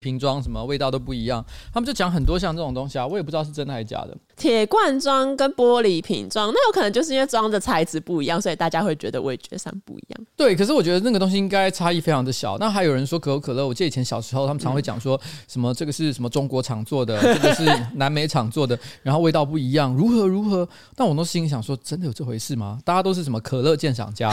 瓶装什么味道都不一样，他们就讲很多像这种东西啊，我也不知道是真的还是假的。铁罐装跟玻璃瓶装，那有可能就是因为装的材质不一样，所以大家会觉得味觉上不一样。对，可是我觉得那个东西应该差异非常的小。那还有人说可口可乐，我记得以前小时候他们常会讲说什么这个是什么中国厂做的，这个是南美厂做的，然后味道不一样，如何如何。但我都心里想说，真的有这回事吗？大家都是什么可乐鉴赏家？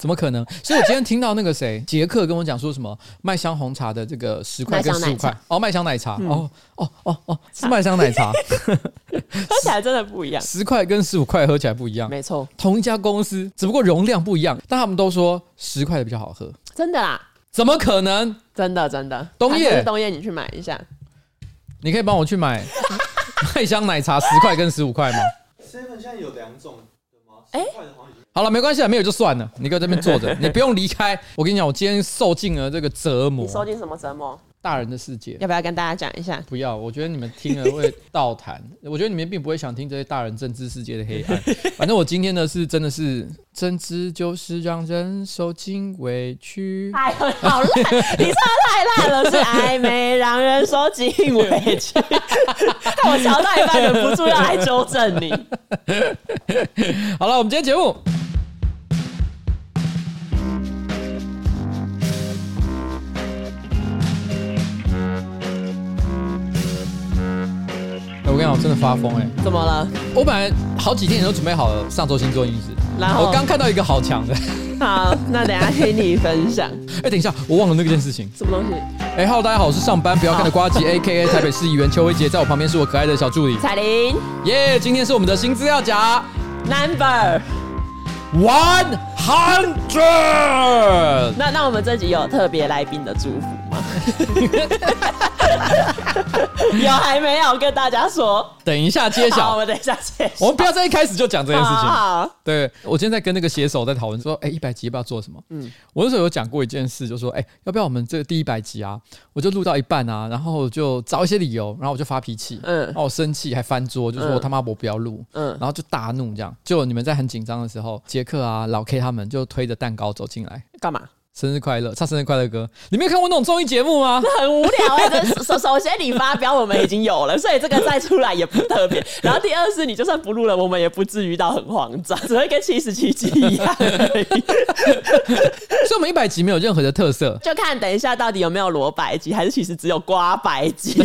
怎么可能？所以我今天听到那个谁 杰克跟我讲说什么麦香红茶的这个十块跟十五块哦，麦香奶茶、嗯、哦哦哦哦是麦香奶茶，喝起来真的不一样，十块跟十五块喝起来不一样，没错，同一家公司只不过容量不一样，但他们都说十块的比较好喝，真的啦？怎么可能？真的真的，冬叶冬叶你去买一下，你可以帮我去买。麦香奶茶十块跟十五块吗？seven 现在有两种的吗？哎。好了，没关系了，没有就算了。你搁这边坐着，你不用离开。我跟你讲，我今天受尽了这个折磨。你受尽什么折磨？大人的世界，要不要跟大家讲一下？不要，我觉得你们听了会倒谈。我觉得你们并不会想听这些大人政治世界的黑暗。反正我今天呢是真的是，政治就是让人受尽委屈。哎，好烂，你唱的太烂了。是 暧昧让人受尽委屈。我瞧到一半忍不住要来纠正你。好了，我们今天节目。我真的发疯哎、欸！怎么了？我本来好几天都准备好了上周星座运势，然后我刚看到一个好强的。好，那等一下听你分享。哎、欸，等一下，我忘了那件事情。什么东西？哎、欸、，Hello，大家好，我是上班不要看的瓜吉，A.K.A. 台北市议员邱威杰，在我旁边是我可爱的小助理彩玲。耶，yeah, 今天是我们的新资料夹，Number One Hundred。那那我们这集有特别来宾的祝福吗？有还没有跟大家说？等一下揭晓。我们等一下揭晓。我们不要在一开始就讲这件事情。好好对，我今天在跟那个写手在讨论说，哎、欸，一百集要不要做什么？嗯，我那时候有讲过一件事，就说，哎、欸，要不要我们这个第一百集啊？我就录到一半啊，然后就找一些理由，然后我就发脾气，嗯，然后我生气还翻桌，就说我他妈我不要录，嗯，然后就大怒这样。就你们在很紧张的时候，杰克啊、老 K 他们就推着蛋糕走进来，干嘛？生日快乐，唱生日快乐歌。你没有看过那种综艺节目吗？很无聊哎、欸。首首先你发飙，我们已经有了，所以这个再出来也不特别。然后第二是，你就算不录了，我们也不至于到很慌张，只会跟七十七集一样而已。所以，我们一百集没有任何的特色，就看等一下到底有没有罗百集，还是其实只有瓜百集，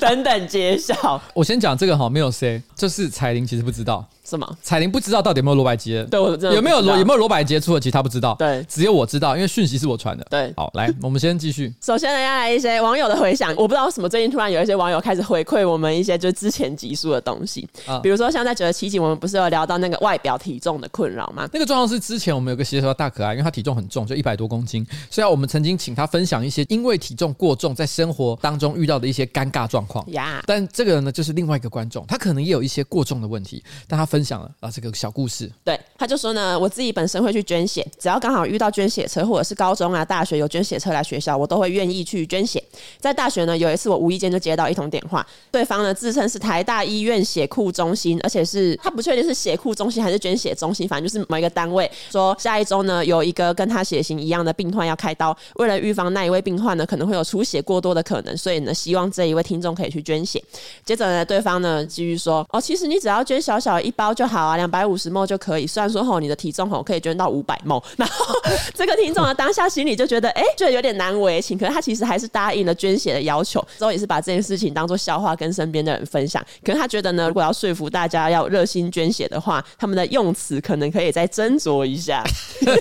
等等揭晓。我先讲这个哈，没有 C，就是彩铃其实不知道。是吗？彩玲不知道到底有没有罗百吉，对，我有没有罗有没有罗百吉出的，其实他不知道。对，只有我知道，因为讯息是我传的。对，好，来，我们先继续。首先呢，要来一些网友的回响。我不知道为什么最近突然有一些网友开始回馈我们一些就是之前集数的东西，啊，比如说像在九十七集，我们不是有聊到那个外表体重的困扰吗？那个状况是之前我们有个写手大可爱，因为他体重很重，就一百多公斤，所以我们曾经请他分享一些因为体重过重在生活当中遇到的一些尴尬状况。呀，但这个人呢，就是另外一个观众，他可能也有一些过重的问题，但他分分享了啊这个。小故事，对，他就说呢，我自己本身会去捐血，只要刚好遇到捐血车，或者是高中啊、大学有捐血车来学校，我都会愿意去捐血。在大学呢，有一次我无意间就接到一通电话，对方呢自称是台大医院血库中心，而且是他不确定是血库中心还是捐血中心，反正就是某一个单位，说下一周呢有一个跟他血型一样的病患要开刀，为了预防那一位病患呢可能会有出血过多的可能，所以呢希望这一位听众可以去捐血。接着呢，对方呢继续说，哦，其实你只要捐小小一包就好啊，两百。五十 ml 就可以，算然说吼你的体重吼可以捐到五百 ml，然后这个听众呢当下心里就觉得哎、欸，觉得有点难为情，可是他其实还是答应了捐血的要求，之后也是把这件事情当做笑话跟身边的人分享。可是他觉得呢，如果要说服大家要热心捐血的话，他们的用词可能可以再斟酌一下。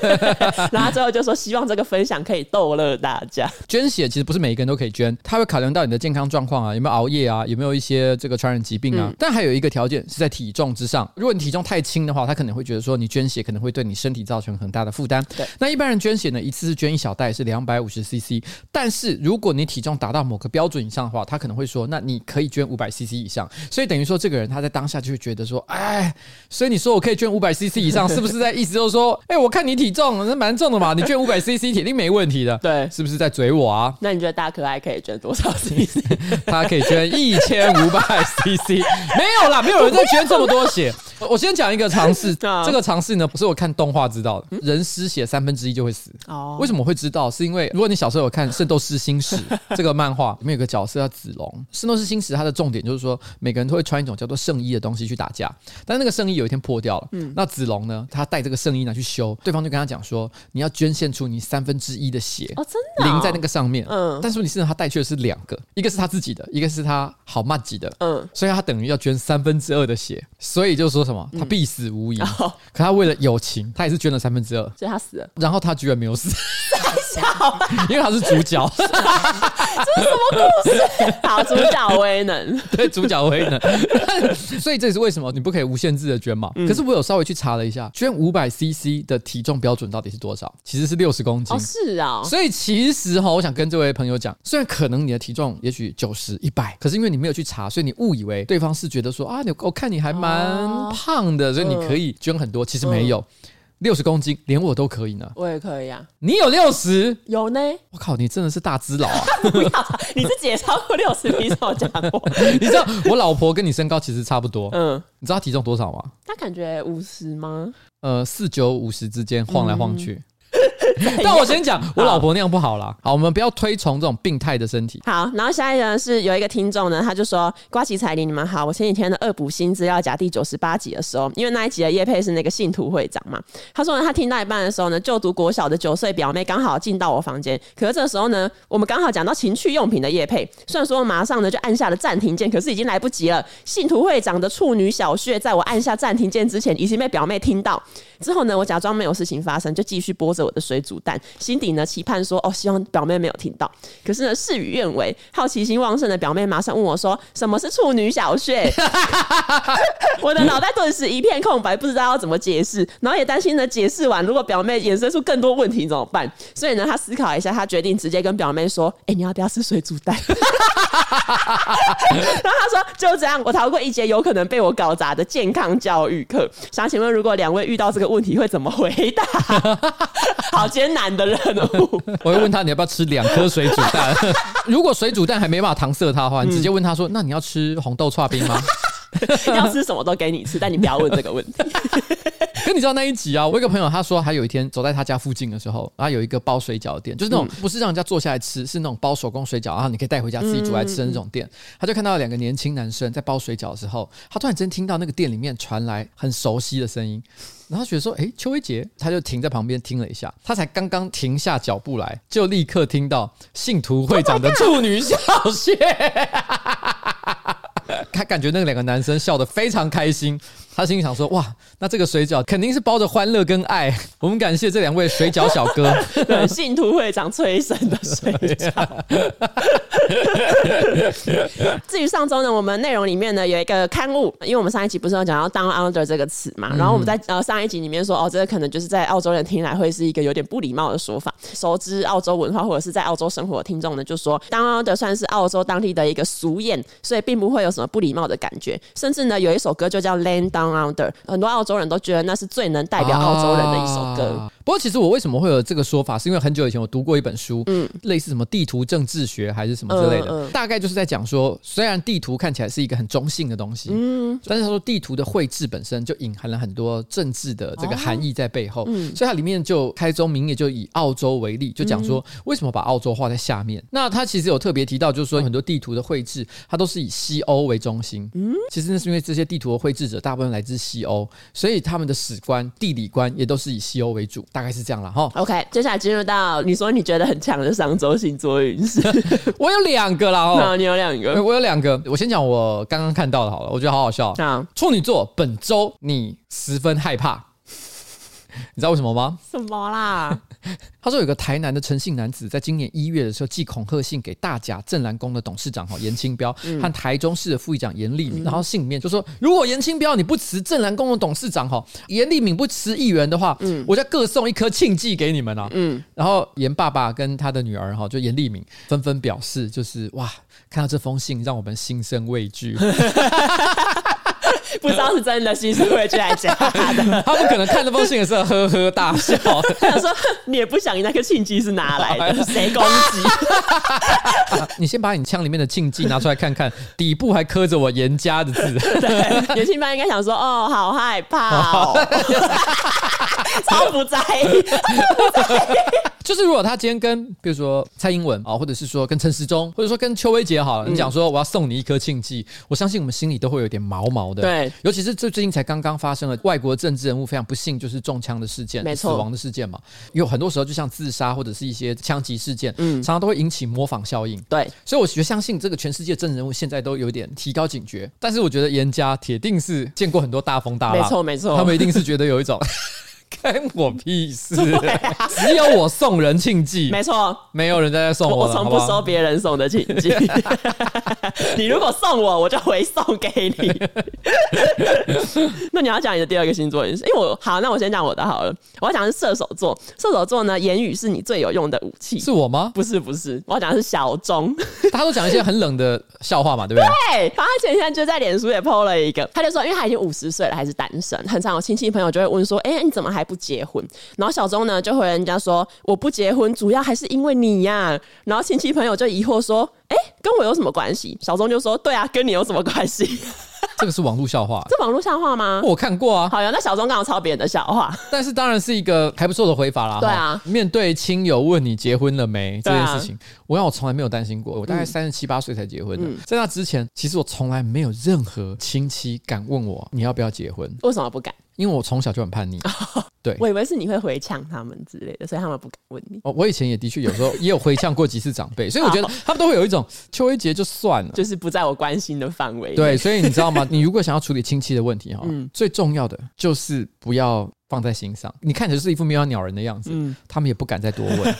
然后最后就说希望这个分享可以逗乐大家。捐血其实不是每一个人都可以捐，他会考量到你的健康状况啊，有没有熬夜啊，有没有一些这个传染疾病啊。嗯、但还有一个条件是在体重之上，如果你体重太。轻的话，他可能会觉得说你捐血可能会对你身体造成很大的负担。对，那一般人捐血呢，一次是捐一小袋，是两百五十 CC。但是如果你体重达到某个标准以上的话，他可能会说，那你可以捐五百 CC 以上。所以等于说，这个人他在当下就会觉得说，哎，所以你说我可以捐五百 CC 以上，是不是在意思就是说，哎，我看你体重那蛮重的嘛，你捐五百 CC 铁定没问题的。对，是不是在嘴我啊？那你觉得大可爱可以捐多少 CC？他可以捐一千五百 CC。没有啦，没有人在捐这么多血。我先讲一个常识，啊这个常识呢不是我看动画知道的，人失血三分之一就会死。哦为什么会知道？是因为如果你小时候有看《圣斗士星矢》这个漫画，里面有个角色叫子龙。《圣斗士星矢》它的重点就是说，每个人都会穿一种叫做圣衣的东西去打架，但那个圣衣有一天破掉了。嗯，那子龙呢，他带这个圣衣拿去修，对方就跟他讲说，你要捐献出你三分之一的血，哦，真的、哦、淋在那个上面。嗯但是问题是呢，他带去的是两个，一个是他自己的，一个是他好麻吉的。嗯，所以他等于要捐三分之二的血，所以就说什么他必死无疑。哦可他为了友情，他也是捐了三分之二，所以他死了。然后他居然没有死，笑，因为他是主角，这是什么故事好，主角威能。对，主角威能。所以这也是为什么你不可以无限制的捐嘛。可是我有稍微去查了一下，捐五百 CC 的体重标准到底是多少？其实是六十公斤哦，。是啊、所以其实哈，我想跟这位朋友讲，虽然可能你的体重也许九十、一百，可是因为你没有去查，所以你误以为对方是觉得说啊，你我看你还蛮胖的，所以你可以捐很多。其实没有，六十公斤，连我都可以呢。我也可以啊。你有六十？有呢，我靠，你真的是大只佬啊！不要，你自己也超过六十，你怎么讲我？你知道我老婆跟你身高其实差不多，嗯，你知道她体重多少吗？她感觉五十吗？呃，四九五十之间晃来晃去。但我先讲，我老婆那样不好啦。好，我们不要推崇这种病态的身体。好，然后下一个呢是有一个听众呢，他就说：“瓜吉彩铃，你们好，我前几天的恶补新资料夹第九十八集的时候，因为那一集的叶佩是那个信徒会长嘛，他说呢，他听到一半的时候呢，就读国小的九岁表妹刚好进到我房间，可是这个时候呢，我们刚好讲到情趣用品的叶佩，虽然说马上呢就按下了暂停键，可是已经来不及了。信徒会长的处女小穴，在我按下暂停键之前，已经被表妹听到。之后呢，我假装没有事情发生，就继续剥着我的水煮蛋，心底呢期盼说：哦，希望表妹没有听到。可是呢，事与愿违，好奇心旺盛的表妹马上问我说：什么是处女小穴？我的脑袋顿时一片空白，不知道要怎么解释，然后也担心呢，解释完如果表妹衍生出更多问题怎么办？所以呢，他思考一下，他决定直接跟表妹说：哎、你要不要吃水煮蛋？然后他说：“就这样，我逃过一节有可能被我搞砸的健康教育课。想请问，如果两位遇到这个问题，会怎么回答？好艰难的任务。我会问他你要不要吃两颗水煮蛋？如果水煮蛋还没办法搪塞他的话，你直接问他说：那你要吃红豆串冰吗？要吃什么都给你吃，但你不要问这个问题。可你知道那一集啊？我有一个朋友他说，他有一天走在他家附近的时候，然后有一个包水饺店，就是那种不是让人家坐下来吃，是那种包手工水饺，然后你可以带回家自己煮来吃的那种店。他就看到两个年轻男生在包水饺的时候，他突然间听到那个店里面传来很熟悉的声音，然后他觉得说：“哎，邱威杰。”他就停在旁边听了一下，他才刚刚停下脚步来，就立刻听到信徒会长的处女小穴。他感觉那两个男生笑得非常开心，他心里想说：“哇，那这个水饺肯定是包着欢乐跟爱。”我们感谢这两位水饺小哥，对，信徒会长催生的水饺。至于上周呢，我们内容里面呢有一个刊物，因为我们上一集不是有讲到 “down under” 这个词嘛，然后我们在呃上一集里面说，哦，这个可能就是在澳洲人听来会是一个有点不礼貌的说法。熟知澳洲文化或者是在澳洲生活的听众呢，就说 “down under” 算是澳洲当地的一个俗谚，所以并不会有什么不礼貌的感觉。甚至呢，有一首歌就叫《Land Down Under》，很多澳洲人都觉得那是最能代表澳洲人的一首歌。不过，其实我为什么会有这个说法，是因为很久以前我读过一本书，嗯，类似什么地图政治学还是什么之类的，嗯嗯、大概就是在讲说，虽然地图看起来是一个很中性的东西，嗯，但是他说地图的绘制本身就隐含了很多政治的这个含义在背后，哦嗯、所以它里面就开宗明义就以澳洲为例，就讲说为什么把澳洲画在下面。嗯、那他其实有特别提到，就是说很多地图的绘制，它都是以西欧为中心，嗯，其实那是因为这些地图的绘制者大部分来自西欧，所以他们的史观、地理观也都是以西欧为主，大概是这样了哈。OK，接下来进入到你说你觉得很强的上周星座运势，我有两个啦哦，你有两个，我有两个，我先讲我刚刚看到的好了，我觉得好好笑。啊，处女座本周你十分害怕。你知道为什么吗？什么啦？他说有个台南的诚信男子，在今年一月的时候寄恐吓信给大甲镇澜宫的董事长哈严清标和台中市的副议长严立敏，然后信里面就说，如果严清标你不辞镇澜宫的董事长哈，严立敏不辞议员的话，我就各送一颗庆记给你们啊。嗯，然后严爸爸跟他的女儿哈，就严立敏纷纷表示，就是哇，看到这封信让我们心生畏惧。不知道是真的新社会局来假的。他们可能看这封信的时候呵呵大笑，他说：“ 你也不想那个庆记是哪来的？谁攻击？你先把你枪里面的庆记拿出来看看，底部还刻着我严家的字。对，年轻班应该想说：哦，好害怕哦，超不在意。就是如果他今天跟比如说蔡英文啊，或者是说跟陈时中，或者说跟邱威杰好了，你讲说我要送你一颗庆忌，我相信我们心里都会有点毛毛的。对，尤其是这最近才刚刚发生了外国政治人物非常不幸就是中枪的事件，没错，死亡的事件嘛，有很多时候就像自杀或者是一些枪击事件，嗯，常常都会引起模仿效应。对，所以我觉得相信这个全世界政治人物现在都有点提高警觉，但是我觉得严家铁定是见过很多大风大浪，没错没错，他们一定是觉得有一种。关我屁事！啊、只有我送人庆忌，没错，没有人在送我。我从不收别人送的庆记。你如果送我，我就回送给你。那你要讲你的第二个星座，因为我好，那我先讲我的好了。我要讲的是射手座。射手座呢，言语是你最有用的武器。是我吗？不是，不是，我要讲的是小钟。大家都讲一些很冷的笑话嘛，对不对？对。他前几天就在脸书也 PO 了一个，他就说，因为他已经五十岁了，还是单身，很常有亲戚朋友就会问说，哎、欸，你怎么还？不结婚，然后小钟呢就回人家说，我不结婚，主要还是因为你呀。然后亲戚朋友就疑惑说，哎，跟我有什么关系？小钟就说，对啊，跟你有什么关系？这个是网络笑话，这网络笑话吗？我看过啊。好呀，那小钟刚好抄别人的笑话，但是当然是一个还不错的回法啦。对啊，面对亲友问你结婚了没这件事情，我让我从来没有担心过。我大概三十七八岁才结婚的，在那之前，其实我从来没有任何亲戚敢问我你要不要结婚。为什么不敢？因为我从小就很叛逆，对，我以为是你会回呛他们之类的，所以他们不敢问你。哦，我以前也的确有时候也有回呛过几次长辈，所以我觉得他们都会有一种邱一杰就算了，就是不在我关心的范围。对，所以你知道吗？你如果想要处理亲戚的问题哈，嗯，最重要的就是不要放在心上。你看起来是一副没有鸟人的样子，嗯，他们也不敢再多问。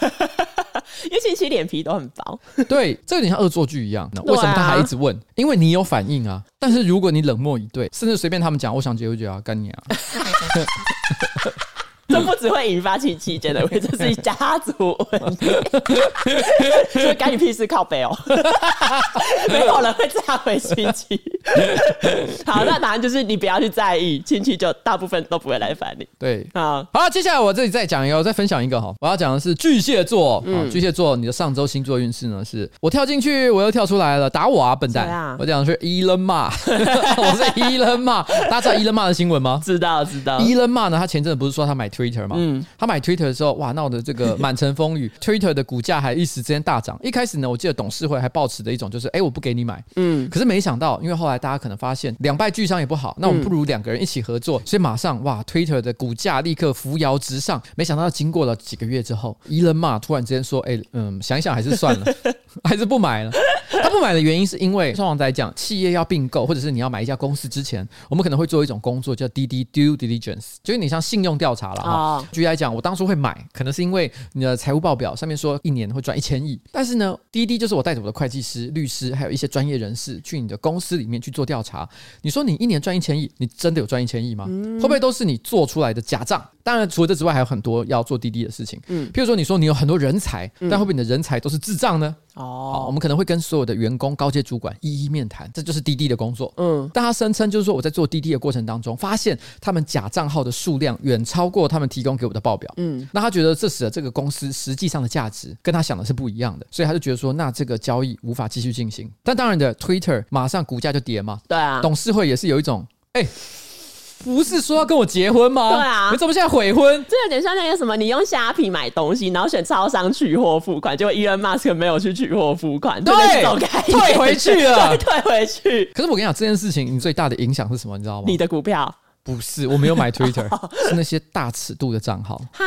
因为亲戚脸皮都很薄，对，这有点像恶作剧一样。那为什么他还一直问？因为你有反应啊。但是如果你冷漠以对，甚至随便他们讲，我想结婚就要干你啊。这不只会引发亲戚间的问题，这是一家族问题。所以干你屁事靠背哦，没有人会这样回亲戚。好，那答案就是你不要去在意，亲戚就大部分都不会来烦你。对，好，好，接下来我这里再讲一个，我再分享一个哈，我要讲的是巨蟹座。嗯，巨蟹座，你的上周星座运势呢？是我跳进去，我又跳出来了，打我啊，笨蛋！啊、我讲的是伊隆马，我是伊隆马。大家知道伊隆马的新闻吗？知道，知道。伊隆马呢，他前阵子不是说他买。Twitter 嘛，嗯，他买 Twitter 的时候，哇，闹得这个 满城风雨，Twitter 的股价还一时之间大涨。一开始呢，我记得董事会还抱持的一种就是，哎，我不给你买，嗯，可是没想到，因为后来大家可能发现两败俱伤也不好，那我们不如两个人一起合作，所以马上哇，Twitter 的股价立刻扶摇直上。没想到经过了几个月之后，Elon Musk 突然之间说，哎，嗯，想一想还是算了，还是不买了。他不买的原因是因为，通常在讲，企业要并购或者是你要买一家公司之前，我们可能会做一种工作叫 DD Due Diligence，就是你像信用调查了。啊，举例来讲，我当初会买，可能是因为你的财务报表上面说一年会赚一千亿，但是呢，第一滴就是我带着我的会计师、律师，还有一些专业人士去你的公司里面去做调查。你说你一年赚一千亿，你真的有赚一千亿吗？会不会都是你做出来的假账？当然，除了这之外，还有很多要做滴滴的事情。嗯，譬如说，你说你有很多人才，但会不会你的人才都是智障呢？哦，我们可能会跟所有的员工、高阶主管一一面谈，这就是滴滴的工作。嗯，但他声称就是说，我在做滴滴的过程当中，发现他们假账号的数量远超过他们提供给我的报表。嗯，那他觉得这使得这个公司实际上的价值跟他想的是不一样的，所以他就觉得说，那这个交易无法继续进行。但当然的，Twitter 马上股价就跌嘛。对啊，董事会也是有一种，哎、欸。不是说要跟我结婚吗？对啊，你怎么现在悔婚？这有点像那个什么，你用虾皮买东西，然后选超商取货付款，结果 Elon Musk 没有去取货付款，对，退回去了，退回去。可是我跟你讲，这件事情你最大的影响是什么？你知道吗？你的股票。不是，我没有买 Twitter，是那些大尺度的账号。哈，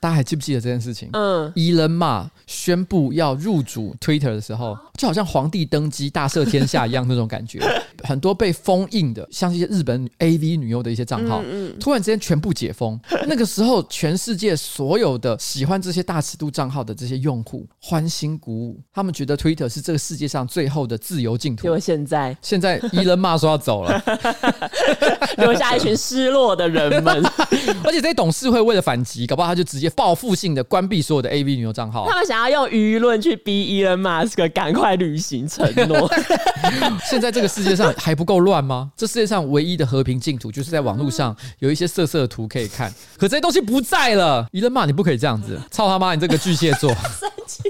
大家还记不记得这件事情？嗯，Elon Musk 宣布要入主 Twitter 的时候，就好像皇帝登基大赦天下一样那种感觉。很多被封印的，像一些日本 AV 女优的一些账号，突然之间全部解封。那个时候，全世界所有的喜欢这些大尺度账号的这些用户欢欣鼓舞，他们觉得 Twitter 是这个世界上最后的自由净土。因为现在，现在 Elon Musk 说要走了。下一群失落的人们。而且这些董事会为了反击，搞不好他就直接报复性的关闭所有的 AV 女优账号。他们想要用舆论去逼 Elon Musk 赶快履行承诺。现在这个世界上还不够乱吗？这世界上唯一的和平净土，就是在网络上有一些色色的图可以看。可这些东西不在了，Elon Musk 你不可以这样子，操他妈你这个巨蟹座！生气，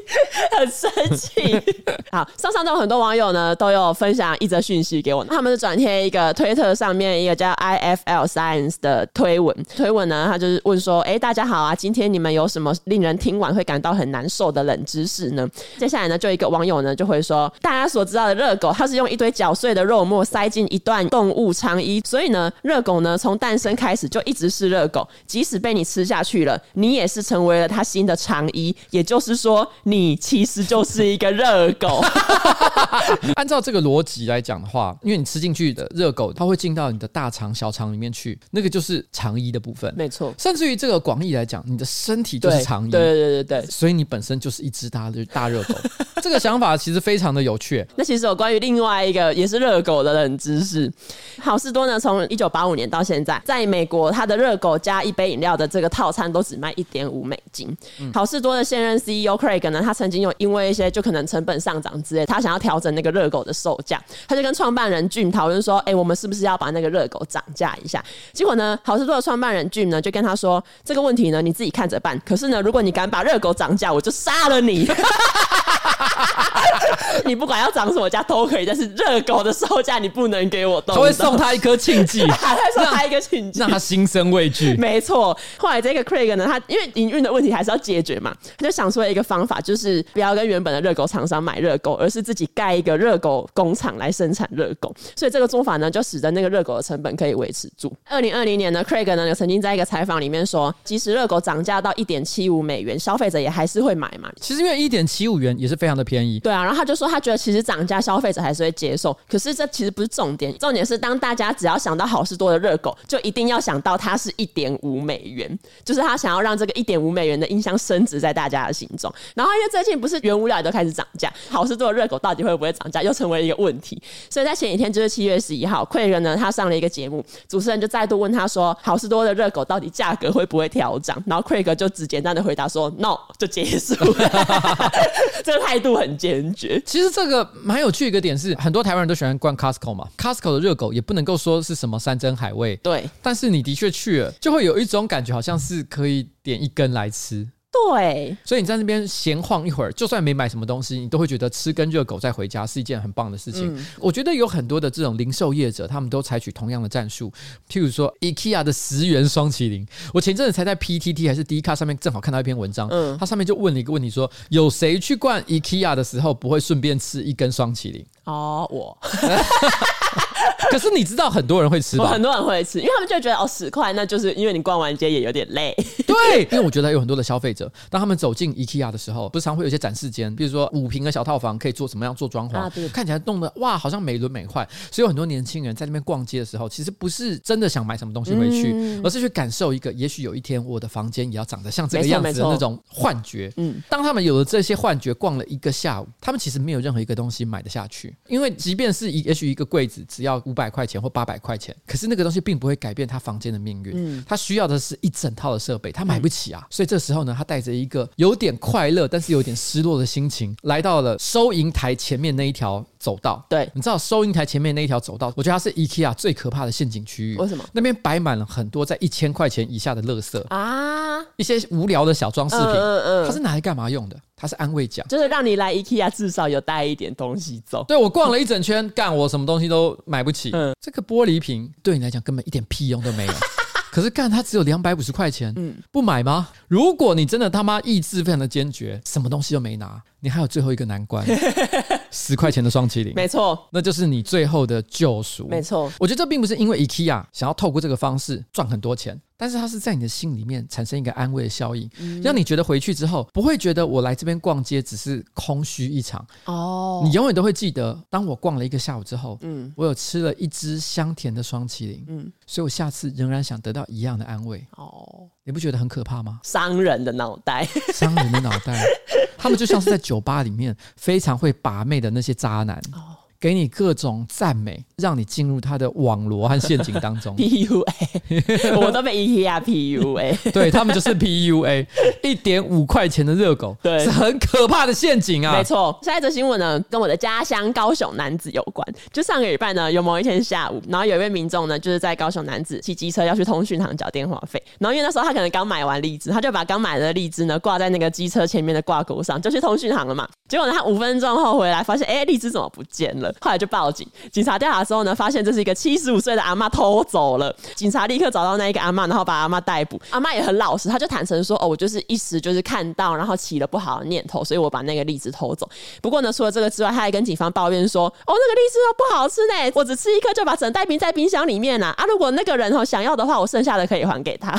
很生气。好，上上周很多网友呢都有分享一则讯息给我，他们是转贴一个推特上面一个叫 IFL Science 的推文。推文呢，他就是问说：“哎，大家好啊，今天你们有什么令人听完会感到很难受的冷知识呢？”接下来呢，就一个网友呢就会说：“大家所知道的热狗，它是用一堆搅碎的肉末塞进一段动物肠衣，所以呢，热狗呢从诞生开始就一直是热狗，即使被你吃下去了，你也是成为了它新的肠衣，也就是说，你其实就是一个热狗。”按照这个逻辑来讲的话，因为你吃进去的热狗，它会进到你的大肠、小肠里面去，那个就是肠衣的部分。没错，甚至于这个广义来讲，你的身体就是肠衣。对对对对对，所以你本身就是一只大的大热狗。这个想法其实非常的有趣。那其实有关于另外一个也是热狗的冷知识，好事多呢，从一九八五年到现在，在美国，它的热狗加一杯饮料的这个套餐都只卖一点五美金。嗯、好事多的现任 CEO Craig 呢，他曾经有因为一些就可能成本上涨之类，他想要调整那个热狗的售价，他就跟创办人 Jim 讨论说：“哎、欸，我们是不是要把那个热狗涨价一下？”结果呢，好事多的创办人 Jim 呢就跟他说：“这个问题呢，你自己看着办。可是呢，如果你敢把热狗涨价，我就杀了你。”你不管要涨什么价都可以，但是热狗的售价你不能给我动。他会送他一颗庆忌，他会送他一个庆忌，让他心生畏惧。没错，后来这个 Craig 呢，他因为营运的问题还是要解决嘛，他就想出了一个方法，就是不要跟原本的热狗厂商买热狗，而是自己盖一个热狗工厂来生产热狗。所以这个做法呢，就使得那个热狗的成本可以维持住。二零二零年呢，Craig 呢有曾经在一个采访里面说，即使热狗涨价到一点七五美元，消费者也还是会买嘛。其实因为一点七五元也是非常的便宜。对啊，然后他就说他觉得其实涨价消费者还是会接受，可是这其实不是重点，重点是当大家只要想到好事多的热狗，就一定要想到它是一点五美元，就是他想要让这个一点五美元的印象升值在大家的心中。然后因为最近不是原物料都开始涨价，好事多的热狗到底会不会涨价，又成为一个问题。所以在前几天就是七月十一号，奎人呢他上了一个节目，主持人就再度问他说，好事多的热狗到底价格会不会调涨？然后奎哥就只简单的回答说 No，就结束了。这个态度很坚决。实这个蛮有趣的一个点是，很多台湾人都喜欢逛 Costco 嘛，Costco 的热狗也不能够说是什么山珍海味，对。但是你的确去了，就会有一种感觉，好像是可以点一根来吃。对，所以你在那边闲晃一会儿，就算没买什么东西，你都会觉得吃根热狗再回家是一件很棒的事情。嗯、我觉得有很多的这种零售业者，他们都采取同样的战术。譬如说，IKEA 的十元双麒麟，我前阵子才在 PTT 还是 Dcard 上面正好看到一篇文章，嗯，它上面就问了一个问题说，说有谁去逛 IKEA 的时候不会顺便吃一根双麒麟？哦，我。可是你知道很多人会吃吧？很多人会吃，因为他们就觉得哦，十块，那就是因为你逛完街也有点累。对，因为我觉得有很多的消费者，当他们走进 IKEA 的时候，不是常会有一些展示间，比如说五平的小套房可以做怎么样做装潢，啊、看起来弄得哇，好像美轮美奂。所以有很多年轻人在那边逛街的时候，其实不是真的想买什么东西回去，嗯、而是去感受一个，也许有一天我的房间也要长得像这个样子的那种幻觉。嗯，当他们有了这些幻觉，逛了一个下午，他们其实没有任何一个东西买得下去，因为即便是一也许一个柜子只要五百块钱或八百块钱，可是那个东西并不会改变他房间的命运。嗯，他需要的是一整套的设备，他买不起啊。所以这时候呢，他带着一个有点快乐，但是有点失落的心情，来到了收银台前面那一条走道。对，你知道收银台前面那一条走道，我觉得它是 IKEA 最可怕的陷阱区域。为什么？那边摆满了很多在一千块钱以下的垃圾啊，一些无聊的小装饰品。嗯嗯，它是拿来干嘛用的？它是安慰奖，就是让你来 IKEA 至少有带一点东西走。对，我逛了一整圈，干我什么东西都买不起。嗯，这个玻璃瓶对你来讲根本一点屁用都没有。可是干它只有两百五十块钱，嗯，不买吗？如果你真的他妈意志非常的坚决，什么东西都没拿，你还有最后一个难关，十块钱的双麒麟，没错，那就是你最后的救赎，没错。我觉得这并不是因为 IKEA 想要透过这个方式赚很多钱。但是它是在你的心里面产生一个安慰的效应，嗯、让你觉得回去之后不会觉得我来这边逛街只是空虚一场哦。你永远都会记得，当我逛了一个下午之后，嗯，我有吃了一只香甜的双麒麟，嗯，所以我下次仍然想得到一样的安慰哦。你不觉得很可怕吗？商人的脑袋，商人的脑袋，他们就像是在酒吧里面非常会把妹的那些渣男哦。给你各种赞美，让你进入他的网罗和陷阱当中。PUA，我都被 IKEA PUA，对他们就是 PUA，一点五块钱的热狗，对是很可怕的陷阱啊！没错。下一则新闻呢，跟我的家乡高雄男子有关。就上个礼拜呢，有某一天下午，然后有一位民众呢，就是在高雄男子骑机车要去通讯行缴电话费，然后因为那时候他可能刚买完荔枝，他就把刚买的荔枝呢挂在那个机车前面的挂钩上，就去通讯行了嘛。结果呢，他五分钟后回来，发现哎，荔枝怎么不见了？后来就报警，警察调查的时候呢，发现这是一个七十五岁的阿妈偷走了。警察立刻找到那一个阿妈，然后把阿妈逮捕。阿妈也很老实，她就坦诚说：“哦，我就是一时就是看到，然后起了不好的念头，所以我把那个荔枝偷走。”不过呢，除了这个之外，她还跟警方抱怨说：“哦，那个荔枝都不好吃呢，我只吃一颗就把整袋冰在冰箱里面啊！啊，如果那个人哦想要的话，我剩下的可以还给他。”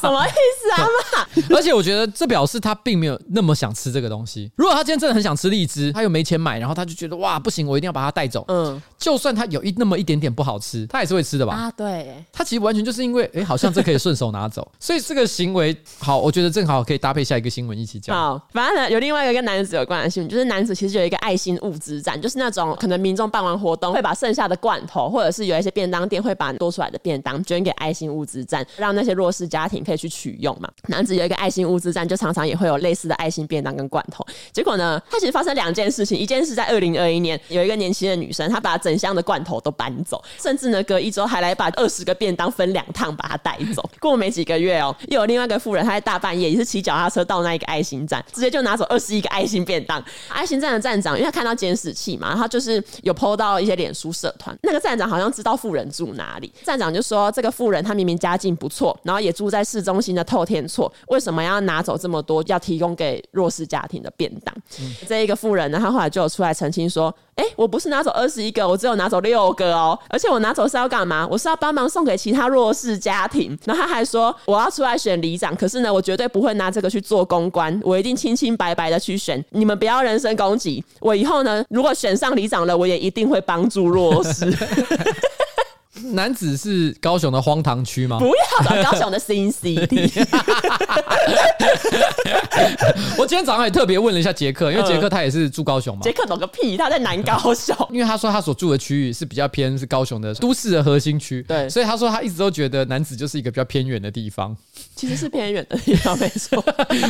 什么意思，阿妈？而且我觉得这表示他并没有那么想吃这个东西。如果他今天真的很想吃荔枝，他又没钱买，然后他就觉得哇不行，我一定要把它带走。嗯，就算它有一那么一点点不好吃，他也是会吃的吧？啊，对，他其实完全就是因为哎，好像这可以顺手拿走，所以这个行为好，我觉得正好可以搭配下一个新闻一起讲。好，反正呢，有另外一个跟男子有关的新闻，就是男子其实有一个爱心物资站，就是那种可能民众办完活动会把剩下的罐头，或者是有一些便当店会把多出来的便当捐给爱心物资站，让那些弱势家庭可以去取用嘛。男子有一个爱心物资站，就常常也会有类似的爱心便当跟罐头。结果呢，他其实发生两件事情，一件是在二零二一年，有一个年轻的女生，她把整箱的罐头都搬走，甚至呢隔一周还来把二十个便当分两趟把它带走。过没几个月哦，又有另外一个妇人，她在大半夜也是骑脚踏车到那一个爱心站，直接就拿走二十一个爱心便当。爱心站的站长，因为他看到监视器嘛，他就是有 PO 到一些脸书社团，那个站长好像知道富人住哪里，站长就说这个富人他明明家境不错，然后也住在市中心的透天厝，为什么要拿走这么多要提供给弱势家庭的便当？嗯、这一个富人呢，他后来就有出来澄清说。哎，我不是拿走二十一个，我只有拿走六个哦。而且我拿走是要干嘛？我是要帮忙送给其他弱势家庭。然后他还说，我要出来选里长，可是呢，我绝对不会拿这个去做公关，我一定清清白白的去选。你们不要人身攻击。我以后呢，如果选上里长了，我也一定会帮助弱势。楠梓是高雄的荒唐区吗？不要的，高雄的 Sin City。我今天早上也特别问了一下杰克，因为杰克他也是住高雄嘛。杰克懂个屁，他在南高雄。因为他说他所住的区域是比较偏是高雄的都市的核心区，对，所以他说他一直都觉得男子就是一个比较偏远的地方。其实是偏远的地方，没错。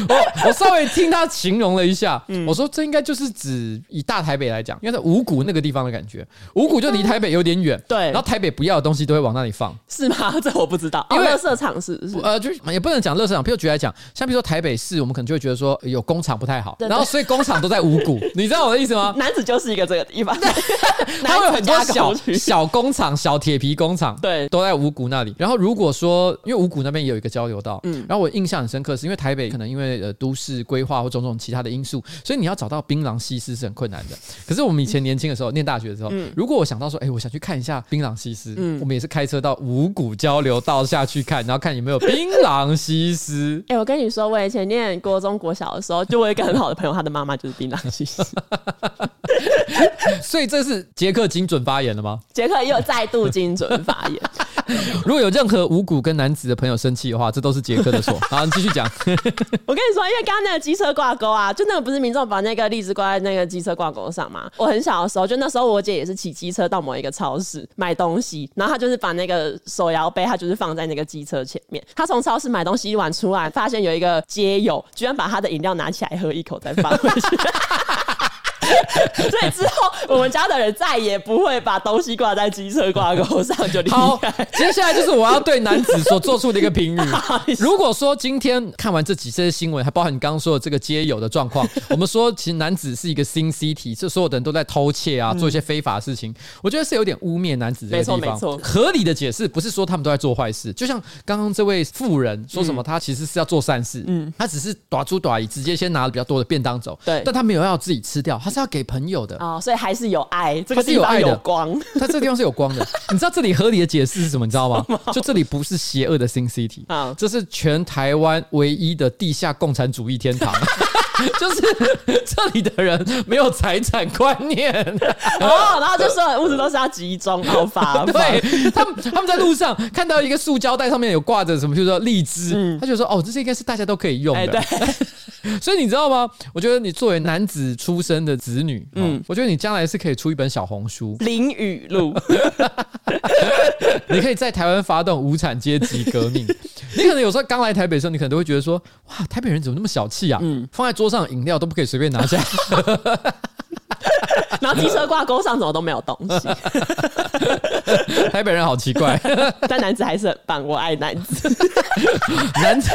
我我稍微听他形容了一下，嗯、我说这应该就是指以大台北来讲，因为在五股那个地方的感觉，五股就离台北有点远，对。然后台北不要的东西都会往那里放，是吗？这我不知道。因为垃圾场是是呃，就也不能讲垃圾场。譬如举来讲，像比如说台北市，我们可能就会觉得说有工厂不太好，然后所以工厂都在五股，你知道我的意思吗？男子就是一个这个地方，它会有很多小小工厂、小铁皮工厂，对，都在五股那里。然后如果说因为五股那边也有一个交流道，嗯，然后我印象很深刻，是因为台北可能因为呃都市规划或种种其他的因素，所以你要找到槟榔西施是很困难的。可是我们以前年轻的时候，念大学的时候，如果我想到说，哎，我想去看一下槟榔西施，嗯，我们也是开车到五股交流道下去看，然后看有没有槟榔西施。哎，我跟你说，我以前念国中国小的时候，就我一个很好的朋友，他的妈妈就是槟榔西施。所以这是杰克精准发言了吗？杰克又再度精准发言。如果有任何五股跟男子的朋友生气的话，这都是杰克的错。好，你继续讲。我跟你说，因为刚刚那个机车挂钩啊，就那个不是民众把那个荔枝挂在那个机车挂钩上嘛？我很小的时候，就那时候我姐也是骑机车到某一个超市买东西，然后他就是把那个手摇杯，他就是放在那个机车前面。他从超市买东西完出来，发现有一个街友居然把他的饮料拿起来喝一口再放回去。所以之后，我们家的人再也不会把东西挂在机车挂钩上就离开。好，接下来就是我要对男子所做出的一个评语。如果说今天看完这几次新闻，还包含你刚刚说的这个街友的状况，我们说其实男子是一个 Sin City，这所有的人都在偷窃啊，做一些非法的事情。我觉得是有点污蔑男子这个地方。没错，没错。合理的解释不是说他们都在做坏事，就像刚刚这位富人说什么，他其实是要做善事。嗯，他只是短租短移，直接先拿了比较多的便当走。对，但他没有要自己吃掉，他是要给朋友的。哦，所以还是有爱，这个地方有光，它这个地方是有光的。你知道这里合理的解释是什么？你知道吗？就这里不是邪恶的 Sin City 啊，这是全台湾唯一的地下共产主义天堂。就是这里的人没有财产观念哦，然后就说物资都是要集中好发。对，他们他们在路上看到一个塑胶袋上面有挂着什么，就是说荔枝，他就说哦，这些应该是大家都可以用的。所以你知道吗？我觉得你作为男子出身的子女，嗯，我觉得你将来是可以出一本小红书《林语录》，你可以在台湾发动无产阶级革命。你可能有时候刚来台北的时候，你可能都会觉得说，哇，台北人怎么那么小气啊？嗯，放在桌上饮料都不可以随便拿下。然后机车挂钩上怎么都没有东西，台北人好奇怪，但男子还是很棒，我爱男子。男子。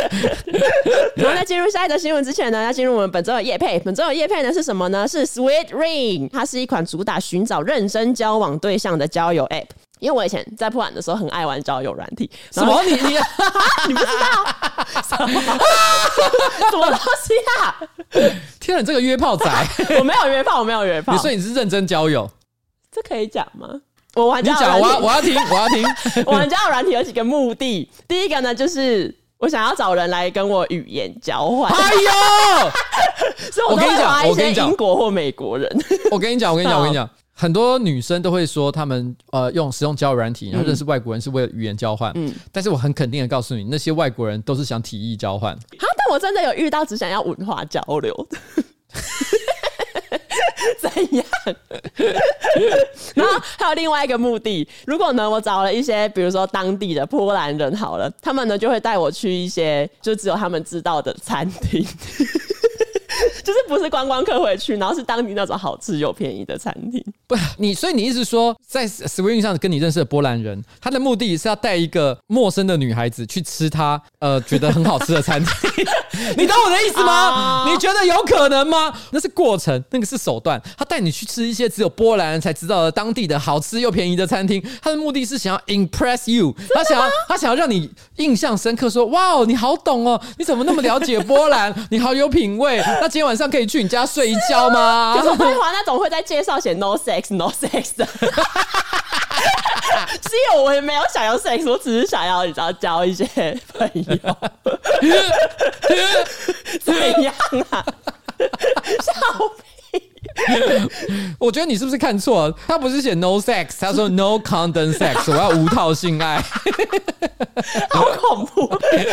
然后在进入下一则新闻之前呢，要进入我们本周的夜配。本周的夜配呢是什么呢？是 Sweet Ring，它是一款主打寻找认真交往对象的交友 App。因为我以前在破案的时候很爱玩交友软体，什么你你 你不知道什么什么东西啊？天啊，你这个约炮仔！我没有约炮，我没有约炮。你说你是认真交友，这可以讲吗？我玩交友软体，我要我要听，我要听。我玩交友软体有几个目的，第一个呢就是我想要找人来跟我语言交换。哎呦，所以我跟你讲，我跟你讲，英国或美国人。我跟你讲，我跟你讲，我跟你讲。很多女生都会说，她们呃用使用交友软体，然后认识外国人是为了语言交换。嗯，但是我很肯定的告诉你，那些外国人都是想体液交换。好，但我真的有遇到只想要文化交流的。怎样？然后还有另外一个目的，如果呢我找了一些，比如说当地的波兰人好了，他们呢就会带我去一些就只有他们知道的餐厅。就是不是观光客会去，然后是当地那种好吃又便宜的餐厅。不，你所以你意思说，在 Swing 上跟你认识的波兰人，他的目的是要带一个陌生的女孩子去吃他呃觉得很好吃的餐厅。你懂我的意思吗？你觉得有可能吗？那是过程，那个是手段。他带你去吃一些只有波兰人才知道的当地的好吃又便宜的餐厅，他的目的是想要 impress you，他想要他想要让你印象深刻，说哇哦，你好懂哦，你怎么那么了解波兰？你好有品味。那今天晚上可以去你家睡一觉吗？就是会华那种会在介绍写 no sex no sex 的。是因为我也没有想要 sex，我只是想要你知道交一些朋友。怎样啊？笑屁！我觉得你是不是看错了？他不是写 no sex，他说 no condom sex，我要无套性爱，好恐怖！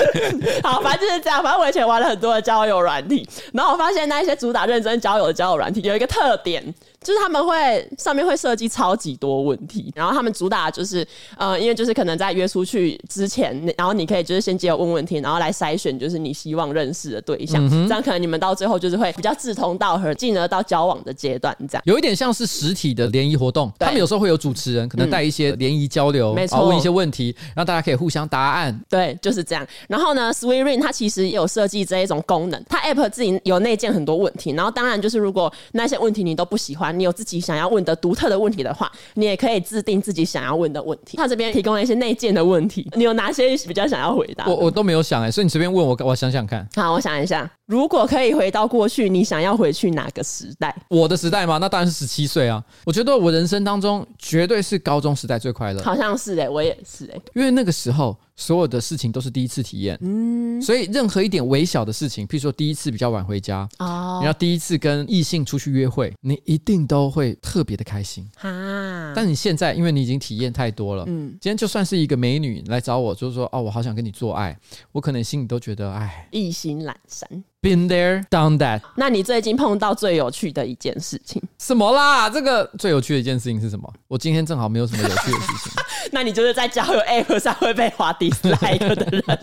好，反正就是这样。反正我以前玩了很多的交友软体，然后我发现那一些主打认真交友的交友软体有一个特点。就是他们会上面会设计超级多问题，然后他们主打就是呃，因为就是可能在约出去之前，然后你可以就是先借我问问题，然后来筛选就是你希望认识的对象，嗯、这样可能你们到最后就是会比较志同道合，进而到交往的阶段。这样有一点像是实体的联谊活动，他们有时候会有主持人，可能带一些联谊交流，没、嗯、错，问一些问题，让大家可以互相答案。对，就是这样。然后呢，Sweet Ring 它其实也有设计这一种功能，它 App 自己有内建很多问题，然后当然就是如果那些问题你都不喜欢。你有自己想要问的独特的问题的话，你也可以制定自己想要问的问题。他这边提供了一些内建的问题，你有哪些比较想要回答？我我都没有想哎，所以你随便问我，我想想看。好，我想一下，如果可以回到过去，你想要回去哪个时代？我的时代吗？那当然是十七岁啊！我觉得我人生当中绝对是高中时代最快乐。好像是哎、欸，我也是哎、欸，因为那个时候。所有的事情都是第一次体验，嗯，所以任何一点微小的事情，譬如说第一次比较晚回家，哦，然后第一次跟异性出去约会，你一定都会特别的开心，哈。但你现在，因为你已经体验太多了，嗯，今天就算是一个美女来找我，就是说，哦，我好想跟你做爱，我可能心里都觉得，哎，意兴阑珊。Been there, done that。那你最近碰到最有趣的一件事情？什么啦？这个最有趣的一件事情是什么？我今天正好没有什么有趣的事情。那你就是在交友 App 上会被划 dislike 的人啊。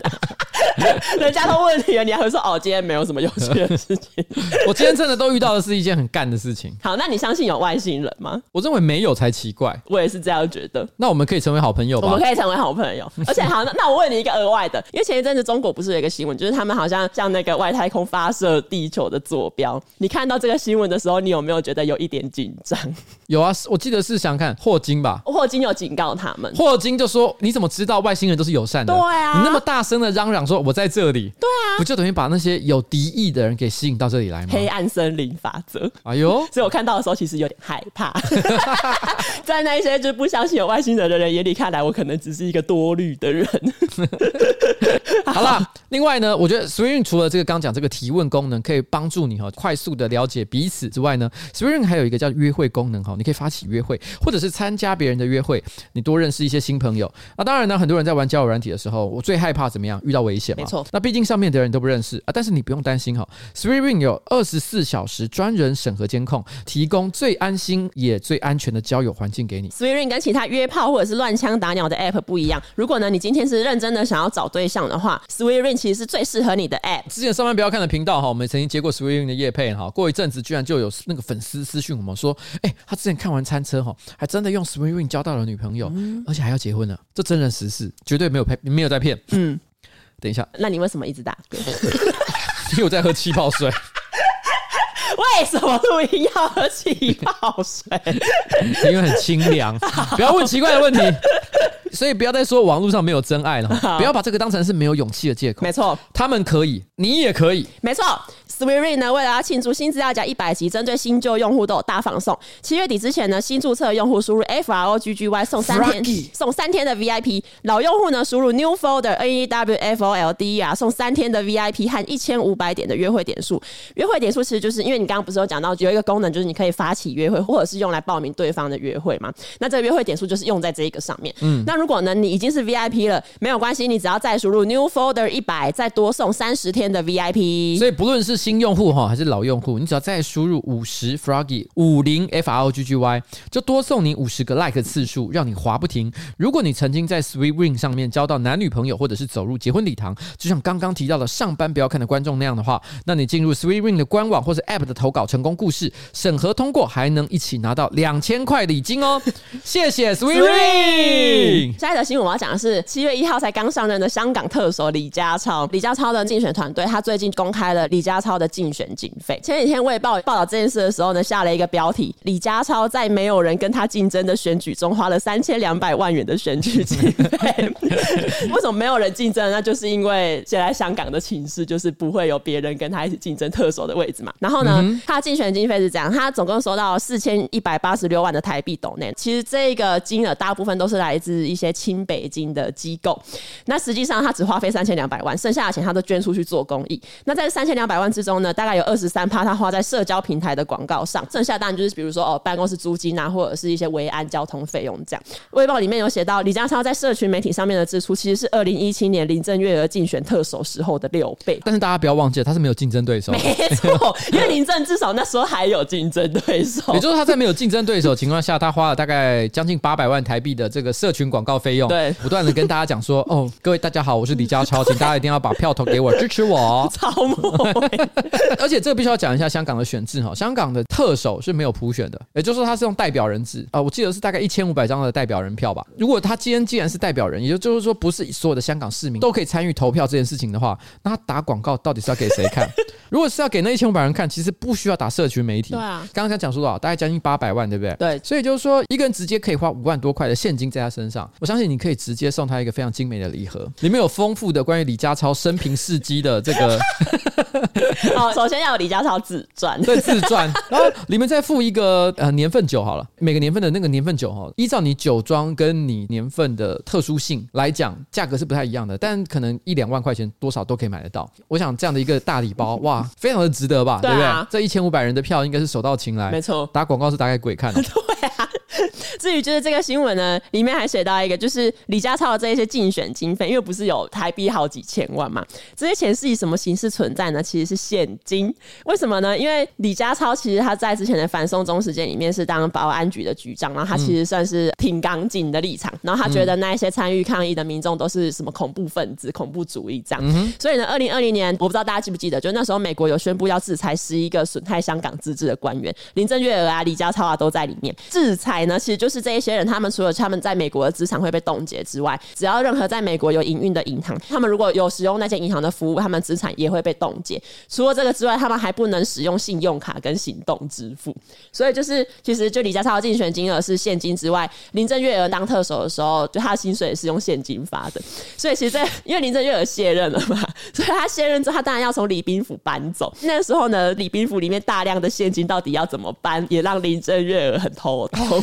人家都问你了，你还会说哦，今天没有什么有趣的事情。我今天真的都遇到的是一件很干的事情。好，那你相信有外星人吗？我认为没有才奇怪。我也是这样觉得。那我们可以成为好朋友吧？我们可以成为好朋友。而且好，那那我问你一个额外的，因为前一阵子中国不是有一个新闻，就是他们好像向那个外太空发射地球的坐标。你看到这个新闻的时候，你有没有觉得有一点紧张？有啊，我记得是想看霍金吧？霍金有警告他们。霍金就说：“你怎么知道外星人都是友善的？对啊，你那么大声的嚷嚷说我在这里。”对啊，不就等于把那些有敌意的人给吸引到这里来吗？黑暗森林法则。哎呦，所以我看到的时候其实有点害怕。在那一些就不相信有外星人的人眼里看来，我可能只是一个多虑的人。好了，另外呢，我觉得 Sweet Ring 除了这个刚讲这个提问功能可以帮助你哈快速的了解彼此之外呢，Sweet Ring 还有一个叫约会功能哈，你可以发起约会，或者是参加别人的约会，你多认识一些新朋友。那当然呢，很多人在玩交友软体的时候，我最害怕怎么样？遇到危险。险嘛。没错。那毕竟上面的人都不认识啊，但是你不用担心哈，SweetRing 有二十四小时专人审核监控，提供最安心也最安全的交友环境给你。SweetRing 跟其他约炮或者是乱枪打鸟的 App 不一样，如果呢你今天是认真的想要找对象的话，SweetRing 其实是最适合你的 App。之前上班不要看的频道哈，我们曾经接过 SweetRing 的夜配哈，过一阵子居然就有那个粉丝私讯我们说，哎，他之前看完餐车哈，还真的用 SweetRing 交到了女朋友，嗯、而且还要结婚了，这真人实事，绝对没有骗，没有在骗。嗯，等一下，那你为什么一直打嗝？因为我在喝气泡水。为什么录音要喝气泡水？因为很清凉。不要问奇怪的问题。所以不要再说网络上没有真爱了，不要把这个当成是没有勇气的借口。没错，他们可以，你也可以。没错。SweetRing 呢，为了要庆祝新资料夹一百集，针对新旧用户都有大放送。七月底之前呢，新注册用户输入 F R O G G Y 送三天送三天的 VIP。老用户呢，输入 New Folder N E W F O L D E R 送三天的 VIP 和一千五百点的约会点数。约会点数其实就是因为你刚刚不是有讲到有一个功能，就是你可以发起约会，或者是用来报名对方的约会嘛？那这个约会点数就是用在这一个上面。嗯，那如果呢，你已经是 VIP 了，没有关系，你只要再输入 New Folder 一百，再多送三十天的 VIP。所以不论是新用户哈，还是老用户，你只要再输入五十 Froggy 五零 F R O G G Y，就多送你五十个 Like 次数，让你滑不停。如果你曾经在 SweetRing 上面交到男女朋友，或者是走入结婚礼堂，就像刚刚提到的上班不要看的观众那样的话，那你进入 SweetRing 的官网或者 App 的投稿成功故事审核通过，还能一起拿到两千块礼金哦！谢谢 SweetRing。下一则新闻我要讲的是七月一号才刚上任的香港特首李家超，李家超的竞选团队他最近公开了李家超的竞选经费。前几天我也报报道这件事的时候呢，下了一个标题：李家超在没有人跟他竞争的选举中花了三千两百万元的选举经费。为什么没有人竞争？那就是因为现在香港的情势就是不会有别人跟他一起竞争特首的位置嘛。然后呢，嗯、他竞选经费是这样，他总共收到四千一百八十六万的台币斗内。其实这个金额大部分都是来自一些亲北京的机构。那实际上他只花费三千两百万，剩下的钱他都捐出去做公益。那在三千两百万之中呢，大概有二十三趴他花在社交平台的广告上，剩下当然就是比如说哦办公室租金啊，或者是一些维安交通费用这样。微报里面有写到，李家超在社群媒体上面的支出其实是二零一七年林郑月娥竞选特首时候的六倍。但是大家不要忘记了，他是没有竞争对手。没错，因为林郑至少那时候还有竞争对手。也就是他在没有竞争对手的情况下，他花了大概将近八百万台币的这个社群广告费用，对，不断的跟大家讲说，哦，各位大家好，我是李家超，请大家一定要把票投给我，支持我。超模，而且这个必须要讲一下香港的选制哈，香港的特首是没有普选的，也就是说他是用代表人制啊，我记得是大概一千五百张的代表人票吧。如果他今天既然是代表人，也就是说不是所有的香港市民都可以参与投票这件事情的话，那他打广告到底是要给谁看？如果是要给那一千五百人看，其实不需要打社群媒体。对啊，刚刚讲说多少？大概将近八百万，对不对？对，所以就是说一个人直接可以花五万多块的现金在他身上，我相信你可以直接送他一个非常精美的礼盒，里面有丰富的关于李家超生平事迹的这个。哦，首先要有李家超自传，对，自传，然后里面再附一个呃年份酒好了，每个年份的那个年份酒哈，依照你酒庄跟你年份的特殊性来讲，价格是不太一样的，但可能一两万块钱多少都可以买得到。我想这样的一个大礼包，哇，非常的值得吧，对，啊、对不对？这一千五百人的票应该是手到擒来，没错，打广告是打给鬼看的。对啊。至于就是这个新闻呢，里面还写到一个，就是李家超的这一些竞选经费，因为不是有台币好几千万嘛，这些钱是以什么形式存在呢？其实是现金。为什么呢？因为李家超其实他在之前的反送中事件里面是当保安局的局长，然后他其实算是挺港警的立场，然后他觉得那一些参与抗议的民众都是什么恐怖分子、恐怖主义这样。嗯、所以呢，二零二零年我不知道大家记不记得，就那时候美国有宣布要制裁十一个损害香港自治的官员，林郑月娥啊、李家超啊都在里面。制裁呢，其实就是这一些人，他们除了他们在美国的资产会被冻结之外，只要任何在美国有营运的银行，他们如果有使用那间银行的服务，他们资产也会被冻结。除了这个之外，他们还不能使用信用卡跟行动支付。所以就是，其实就李家超竞选金额是现金之外，林郑月娥当特首的时候，就他的薪水也是用现金发的。所以其实在，因为林郑月娥卸任了嘛，所以他卸任之后，他当然要从李宾府搬走。那时候呢，李宾府里面大量的现金到底要怎么搬，也让林郑月娥很头痛。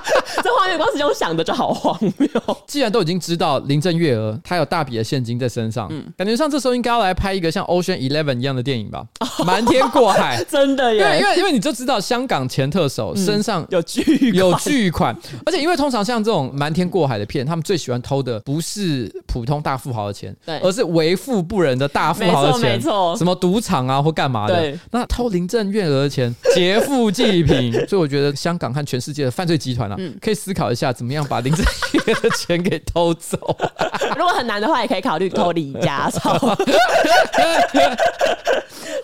这画面光是用想的就好荒谬。既然都已经知道林郑月娥她有大笔的现金在身上，嗯，感觉上这时候应该要来拍一个像 Ocean Eleven 一样的电影吧，瞒天过海，真的耶！因为因为因为你就知道香港前特首身上有巨有巨款，而且因为通常像这种瞒天过海的片，他们最喜欢偷的不是普通大富豪的钱，对，而是为富不仁的大富豪的钱，没错，什么赌场啊或干嘛的，那偷林郑月娥的钱劫富济贫，所以我觉得香港和全世界的犯罪集团啊，可以思考一下怎么样把林正月的钱给偷走。如果很难的话，也可以考虑偷李家超。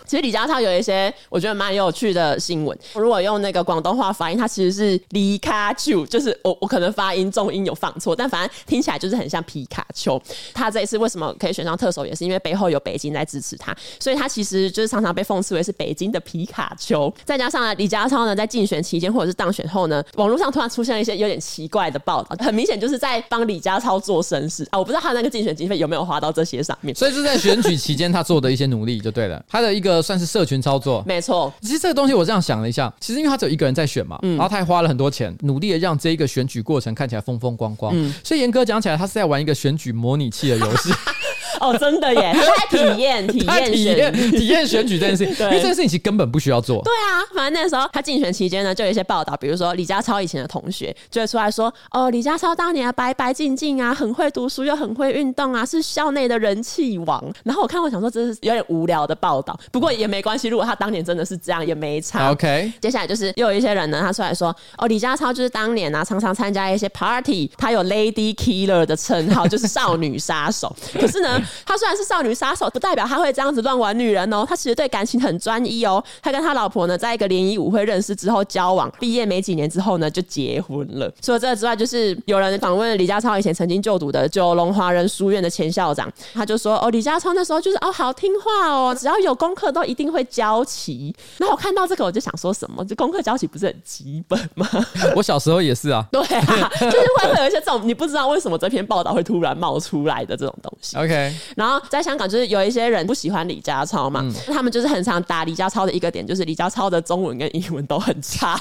其实李家超有一些我觉得蛮有趣的新闻。如果用那个广东话发音，它其实是李卡丘，就是我我可能发音重音有放错，但反正听起来就是很像皮卡丘。他这一次为什么可以选上特首，也是因为背后有北京在支持他，所以他其实就是常常被讽刺为是北京的皮卡丘。再加上呢，李家超呢在竞选期间或者是当选后呢，网络上突然出现了一些有点奇怪的报道，很明显就是在帮李家超做绅士啊！我不知道他那个竞选经费有没有花到这些上面，所以是在选举期间他做的一些努力就对了，他的一个算是社群操作，没错。其实这个东西我这样想了一下，其实因为他只有一个人在选嘛，然后他还花了很多钱，努力的让这一个选举过程看起来风风光光，所以严格讲起来，他是在玩一个选举模拟器的游戏。哦，真的耶！他在体验、体验、体验、体验选举这件事情，因为这件事情其实根本不需要做。对啊，反正那时候他竞选期间呢，就有一些报道，比如说李家超以前的同学就会出来说：“哦，李家超当年啊，白白净净啊，很会读书又很会运动啊，是校内的人气王。”然后我看我想说，这是有点无聊的报道，不过也没关系。如果他当年真的是这样，也没差。OK，接下来就是又有一些人呢，他出来说：“哦，李家超就是当年啊，常常参加一些 party，他有 Lady Killer 的称号，就是少女杀手。可是呢，他虽然是少女。”女杀手不代表他会这样子乱玩女人哦，他其实对感情很专一哦。他跟他老婆呢，在一个联谊舞会认识之后交往，毕业没几年之后呢，就结婚了。除了这个之外，就是有人访问李家超以前曾经就读的九龙华人书院的前校长，他就说：“哦，李家超那时候就是哦，好听话哦，只要有功课都一定会交齐。”那我看到这个，我就想说什么？这功课交齐不是很基本吗？我小时候也是啊。对啊，就是会会有一些这种你不知道为什么这篇报道会突然冒出来的这种东西。OK，然后在香港就是有一些人不喜欢李家超嘛，嗯、他们就是很常打李家超的一个点，就是李家超的中文跟英文都很差。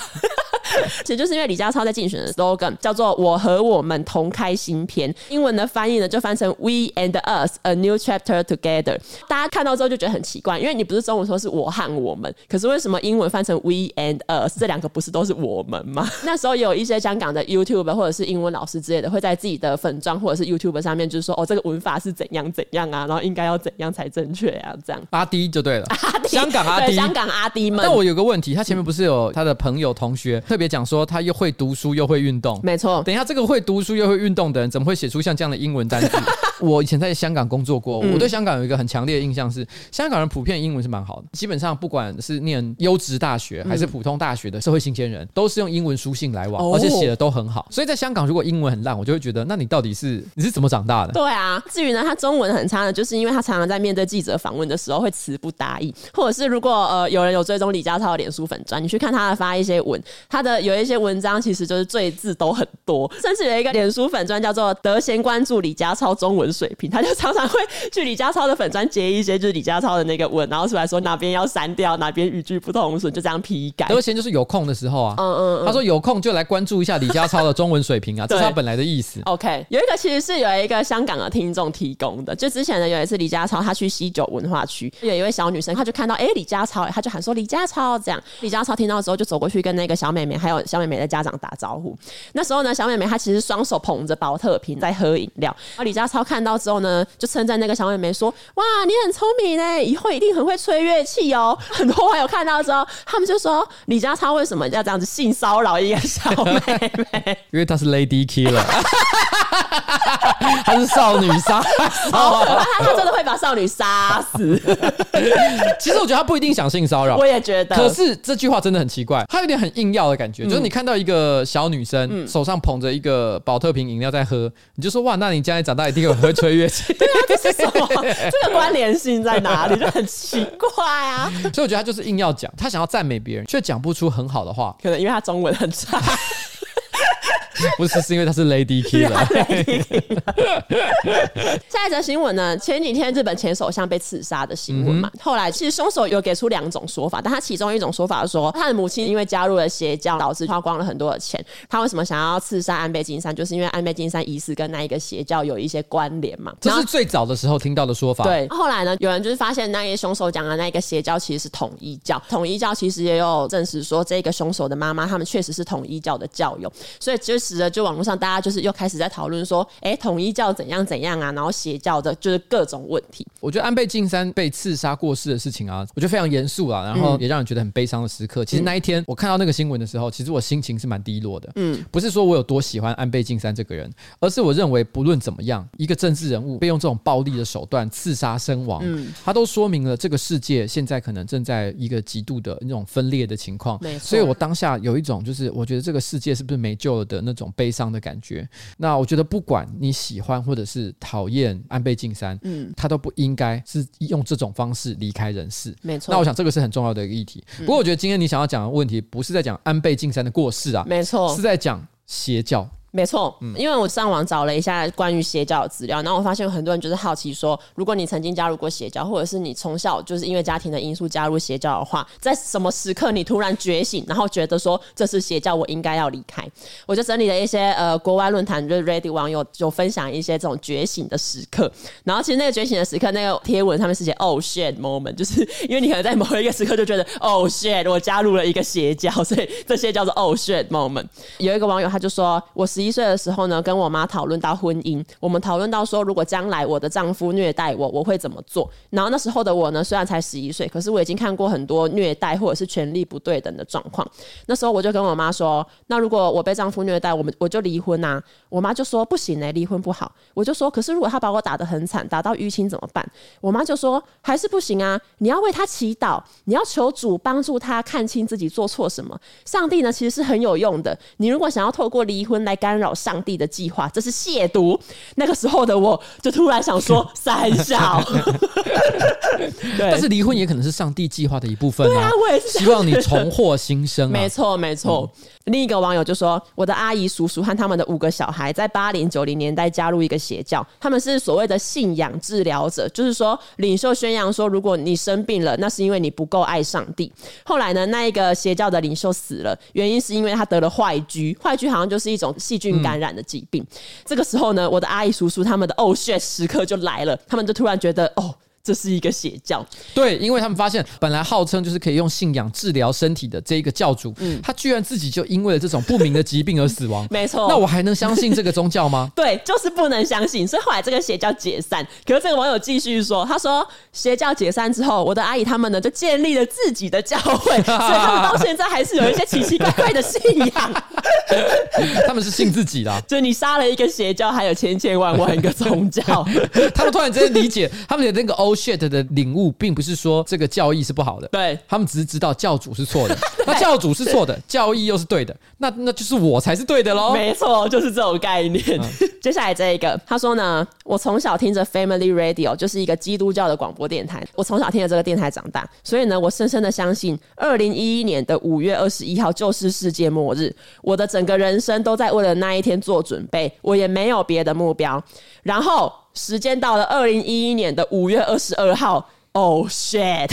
其实就是因为李家超在竞选的 slogan 叫做“我和我们同开新篇”，英文的翻译呢就翻成 “We and us a new chapter together”。大家看到之后就觉得很奇怪，因为你不是中文说是我和我们，可是为什么英文翻成 “We and us” 这两个不是都是我们吗？那时候有一些香港的 YouTube 或者是英文老师之类的，会在自己的粉专或者是 YouTube 上面就是说：“哦，这个文法是怎样怎样啊，然后应该要怎样才正确啊？”这样 阿迪就对了，阿滴香港阿迪，香港阿迪们。但我有个问题，他前面不是有他的朋友同学特别讲说他又会读书又会运动，没错。等一下，这个会读书又会运动的人，怎么会写出像这样的英文单词？我以前在香港工作过，我对香港有一个很强烈的印象是，香港人普遍英文是蛮好的，基本上不管是念优质大学还是普通大学的社会新鲜人，都是用英文书信来往，而且写的都很好。所以在香港，如果英文很烂，我就会觉得，那你到底是你是怎么长大的？对啊。至于呢，他中文很差呢，就是因为他常常在面对记者访问的时候会词不达意，或者是如果呃有人有追踪李家超的脸书粉专，你去看他的发一些文，他的有一些文章其实就是赘字都很多，甚至有一个脸书粉专叫做“德贤关注李家超中文水平”，他就常常会去李家超的粉专截一些就是李家超的那个文，然后出来说哪边要删掉，哪边语句不通顺，就这样批改。德贤就是有空的时候啊，嗯嗯，嗯，他说有空就来关注一下李家超的中文水平啊，这是他本来的意思。OK，有一个其实是有一个香港的听众提供的，就之前呢有一次李家超他去西九文化区，有一位小女生，她就看到哎、欸、李家超，她就喊说李家超这样，李家超听到之后就走过去跟那个小妹妹还有小妹妹的家长打招呼。那时候呢，小妹妹她其实双手捧着保特瓶在喝饮料。然后李家超看到之后呢，就称赞那个小妹妹说：“哇，你很聪明呢，以后一定很会吹乐器哦。”很多网友看到之后，他们就说：“李家超为什么要这样子性骚扰一个小妹妹？因为她是 Lady Killer，她是少女杀手，他他真的会把少女杀死。其实我觉得她不一定想性骚扰，我也觉得。可是这句话真的很奇怪，她有点很硬要的感觉，嗯、就是你看到一个小女生。嗯手上捧着一个宝特瓶饮料在喝，你就说哇，那你将来长大一定很会吹乐器。对啊，这是什么？这个关联性在哪里？就很奇怪啊。所以我觉得他就是硬要讲，他想要赞美别人，却讲不出很好的话，可能因为他中文很差。不是，是因为他是 Lady Killer。下一则新闻呢？前几天日本前首相被刺杀的新闻嘛，嗯、后来其实凶手有给出两种说法，但他其中一种说法是说，他的母亲因为加入了邪教，导致花光了很多的钱。他为什么想要刺杀安倍晋三？就是因为安倍晋三疑似跟那一个邪教有一些关联嘛。这是最早的时候听到的说法。对，后来呢，有人就是发现那些凶手讲的那个邪教其实是统一教，统一教其实也有证实说，这个凶手的妈妈他们确实是统一教的教友，所以就就网络上大家就是又开始在讨论说，哎，统一教怎样怎样啊，然后邪教的就是各种问题。我觉得安倍晋三被刺杀过世的事情啊，我觉得非常严肃啊，然后也让人觉得很悲伤的时刻。其实那一天我看到那个新闻的时候，其实我心情是蛮低落的。嗯，不是说我有多喜欢安倍晋三这个人，而是我认为不论怎么样，一个政治人物被用这种暴力的手段刺杀身亡，嗯，他都说明了这个世界现在可能正在一个极度的那种分裂的情况。所以我当下有一种就是我觉得这个世界是不是没救了的那种悲伤的感觉。那我觉得不管你喜欢或者是讨厌安倍晋三，嗯，他都不应该是用这种方式离开人世。没错，那我想这个是很重要的一个议题。不过我觉得今天你想要讲的问题不是在讲安倍晋三的过世啊，没错，是在讲邪教。没错，因为我上网找了一下关于邪教的资料，然后我发现有很多人就是好奇说，如果你曾经加入过邪教，或者是你从小就是因为家庭的因素加入邪教的话，在什么时刻你突然觉醒，然后觉得说这是邪教，我应该要离开？我就整理了一些呃国外论坛，就是 Reddit 网友就分享一些这种觉醒的时刻，然后其实那个觉醒的时刻，那个贴文上面是写 “Oh shit moment”，就是因为你可能在某一个时刻就觉得 “Oh shit”，我加入了一个邪教，所以这些叫做 “Oh shit moment”。有一个网友他就说，我十一一岁的时候呢。跟我妈讨论到婚姻，我们讨论到说，如果将来我的丈夫虐待我，我会怎么做？然后那时候的我呢，虽然才十一岁，可是我已经看过很多虐待或者是权力不对等的状况。那时候我就跟我妈说：“那如果我被丈夫虐待，我们我就离婚啊。”我妈就说：“不行嘞，离婚不好。”我就说：“可是如果他把我打得很惨，打到淤青怎么办？”我妈就说：“还是不行啊，你要为他祈祷，你要求主帮助他看清自己做错什么。上帝呢，其实是很有用的。你如果想要透过离婚来干扰上帝的。”计划，这是亵渎。那个时候的我就突然想说 三小，但是离婚也可能是上帝计划的一部分啊。对啊，我也是希望你重获新生啊。没错，没错。嗯另一个网友就说：“我的阿姨、叔叔和他们的五个小孩，在八零九零年代加入一个邪教，他们是所谓的信仰治疗者，就是说领袖宣扬说，如果你生病了，那是因为你不够爱上帝。后来呢，那一个邪教的领袖死了，原因是因为他得了坏疽，坏疽好像就是一种细菌感染的疾病。嗯、这个时候呢，我的阿姨、叔叔他们的哦 shit 时刻就来了，他们就突然觉得哦。”这是一个邪教，对，因为他们发现本来号称就是可以用信仰治疗身体的这一个教主，嗯，他居然自己就因为了这种不明的疾病而死亡。没错，那我还能相信这个宗教吗？对，就是不能相信。所以后来这个邪教解散。可是这个网友继续说，他说邪教解散之后，我的阿姨他们呢就建立了自己的教会，所以他们到现在还是有一些奇奇怪怪的信仰。他们是信自己的啊，就你杀了一个邪教，还有千千万万个宗教。他们突然之间理解他们的那个欧。Shit 的领悟，并不是说这个教义是不好的，对，他们只是知道教主是错的，那教主是错的，教义又是对的，那那就是我才是对的喽。没错，就是这种概念。嗯、接下来这一个，他说呢，我从小听着 Family Radio，就是一个基督教的广播电台，我从小听着这个电台长大，所以呢，我深深的相信，二零一一年的五月二十一号就是世界末日，我的整个人生都在为了那一天做准备，我也没有别的目标，然后。时间到了二零一一年的五月二十二号。Oh shit！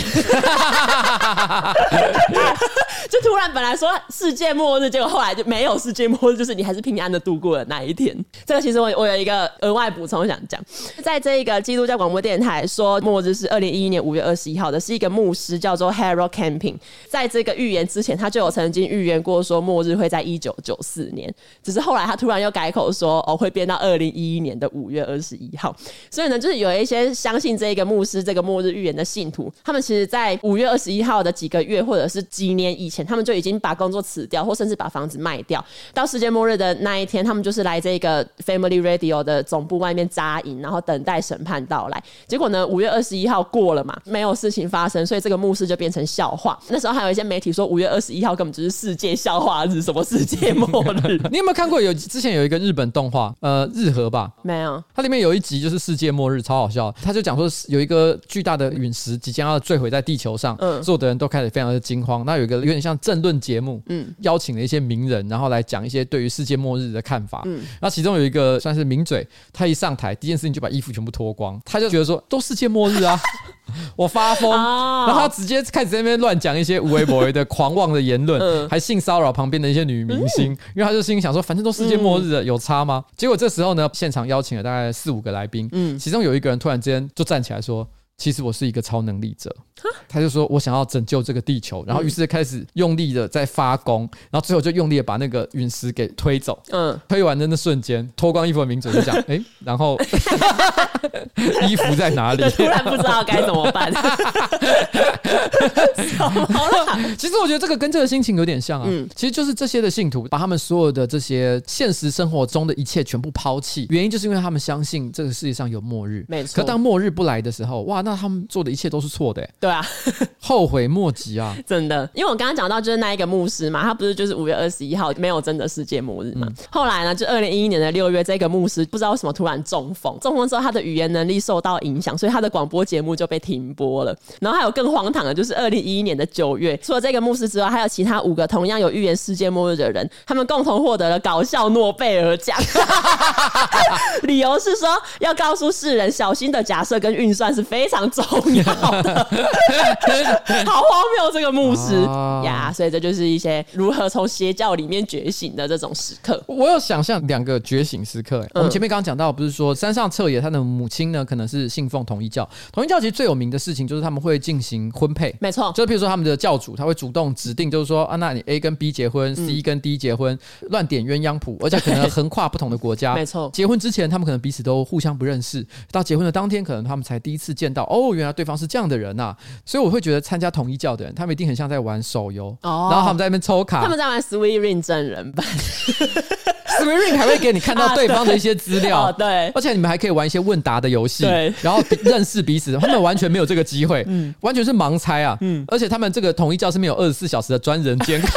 就突然本来说世界末日，结果后来就没有世界末日，就是你还是平安的度过了那一天。这个其实我我有一个额外补充想讲，在这一个基督教广播电台说末日是二零一一年五月二十一号的，是一个牧师叫做 Harold Camping，在这个预言之前，他就有曾经预言过说末日会在一九九四年，只是后来他突然又改口说哦会变到二零一一年的五月二十一号。所以呢，就是有一些相信这个牧师这个末日预言的信徒，他们其实，在五月二十一号的几个月或者是几年以前，他们就已经把工作辞掉，或甚至把房子卖掉。到世界末日的那一天，他们就是来这个 Family Radio 的总部外面扎营，然后等待审判到来。结果呢，五月二十一号过了嘛，没有事情发生，所以这个牧师就变成笑话。那时候还有一些媒体说，五月二十一号根本就是世界笑话日，什么世界末日？你有没有看过有之前有一个日本动画，呃，日和吧？没有。它里面有一集就是世界末日，超好笑。他就讲说有一个巨大的。陨石即将要坠毁在地球上，嗯所有的人都开始非常的惊慌。那有一个有点像政论节目，嗯邀请了一些名人，然后来讲一些对于世界末日的看法。嗯那其中有一个算是名嘴，他一上台第一件事情就把衣服全部脱光，他就 觉得说都世界末日啊，我发疯。哦然后他直接开始在那边乱讲一些无为不为的狂妄的言论，嗯还性骚扰旁边的一些女明星，因为他就心里想说，反正都世界末日了，有差吗？结果这时候呢，现场邀请了大概四五个来宾，嗯其中有一个人突然之间就站起来说。其实我是一个超能力者，他就说我想要拯救这个地球，然后于是开始用力的在发功，然后最后就用力的把那个陨石给推走。嗯，推完的那瞬间，脱光衣服的名嘴就讲：“ 哎、然后 衣服在哪里？”突然不知道该怎么办。其实我觉得这个跟这个心情有点像啊，嗯其实就是这些的信徒把他们所有的这些现实生活中的一切全部抛弃，原因就是因为他们相信这个世界上有末日。没错可当末日不来的时候，哇，那他们做的一切都是错的，对啊，后悔莫及啊！真的，因为我刚刚讲到就是那一个牧师嘛，他不是就是五月二十一号没有真的世界末日嘛？嗯后来呢，就二零一一年的六月，这个牧师不知道为什么突然中风，中风之后他的语言能力受到影响，所以他的广播节目就被停播了。然后还有更荒唐的，就是二零一一年的九月，除了这个牧师之外，还有其他五个同样有预言世界末日的人，他们共同获得了搞笑诺贝尔奖。理由是说要告诉世人，小心的假设跟运算是非常重要的。好荒谬，这个牧师啊呀所以这就是一些如何从邪教里面觉醒的这种时刻。我有想象两个觉醒时刻、欸。我们前面刚刚讲到，不是说山上彻也他的母亲呢，可能是信奉统一教。统一教其实最有名的事情就是他们会进行婚配，没错，就比如说他们的教主，他会主动指定，就是说啊，那你 A 跟 B 结婚、c 跟 D 结婚，乱点鸳鸯谱，而且可能横跨不同的国家。没错结婚之前他们可能彼此都互相不认识，到结婚的当天，可能他们才第一次见到，哦，原来对方是这样的人呐、啊。所以我会觉得参加统一教的人，他们一定很像在玩手游，哦。然后他们在那边抽卡，他们在玩 Sweet Ring 真人版。Sweet Ring 还会给你看到 对方的一些资料，哦，对，而且你们还可以玩一些问答的游戏，对。然后认识彼此。他们完全没有这个机会，嗯，完全是盲猜啊，嗯，而且他们这个统一教是没有二十四小时的专人监控，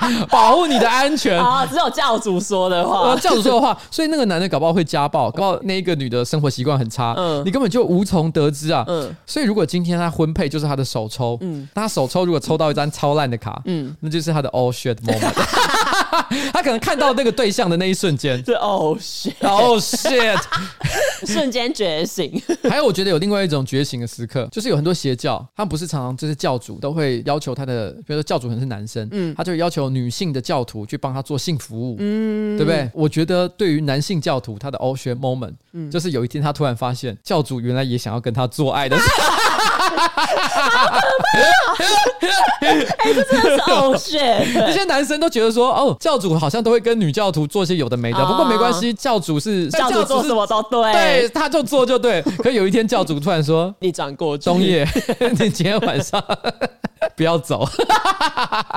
保护你的安全。啊，只有教主说的话呃，。教主说的话，所以那个男的搞不好会家暴，搞不好那一个女的生活习惯很差，嗯你根本就无从得知啊。嗯所以如果今天他婚配就是他的首抽，嗯，那他首抽如果抽到一张超烂的卡，嗯，那就是他的 all shit moment。他可能看到那个对象的那一瞬间 是哦，shit，，oh shit。瞬间觉醒。还有，我觉得有另外一种觉醒的时刻，就是有很多邪教，他们不是常常就是教主都会要求他的，比如说教主可能是男生，嗯，他就要求女性的教徒去帮他做性服务，嗯，对不对？我觉得对于男性教徒，他的 all shit moment，嗯，就是有一天他突然发现教主原来也想要跟他做爱的时候。哎、这真的是哦那 shit！些男生都觉得说，哦，教主好像都会跟女教徒做些有的没的，哦不过没关系，教主是教主做什么都对，对，他就做就对。可有一天教主突然说，你转过去。东野，你今天晚上不要走。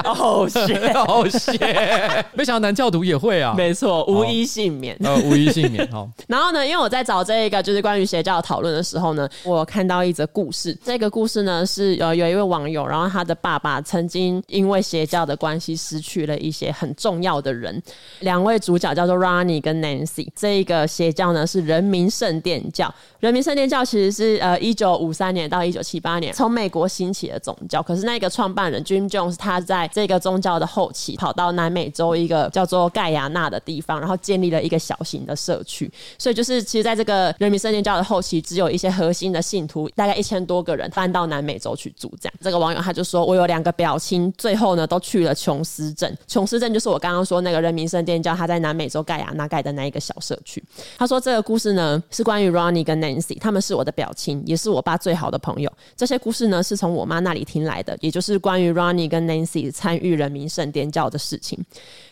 哦 shit！好险！没想到男教徒也会啊。没错，无一幸免。呃，无一幸免哈。然后呢，因为我在找这一个就是关于邪教的讨论的时候呢，我看到一则故事。这个故事呢是呃有一位网友，然后他的爸爸曾经因为邪教的关系失去了一些很重要的人。两位主角叫做 Ronnie 跟 Nancy。这一个邪教呢是人民圣殿教。人民圣殿教其实是呃一九五三年到一九七八年从美国兴起的宗教。可是那个创办人 Jim Jones 他在这个宗教的后期跑到南美洲一个叫做盖亚纳的地方，然后建立了一个小型的社区。所以就是其实在这个人民圣殿教的后期，只有一些核心的信徒，大概一千多个人搬到南美洲去住。这样，这个网友他就说：“我有两个表亲，最后呢都去了琼斯镇。琼斯镇就是我刚刚说那个人民圣殿教他在南美洲盖亚纳盖的那一个小社区。”他说：“这个故事呢是关于 Ronnie 跟那 Nancy，他们是我的表亲，也是我爸最好的朋友。这些故事呢是从我妈那里听来的，也就是关于 Ronnie 跟 Nancy 参与人民圣殿教的事情。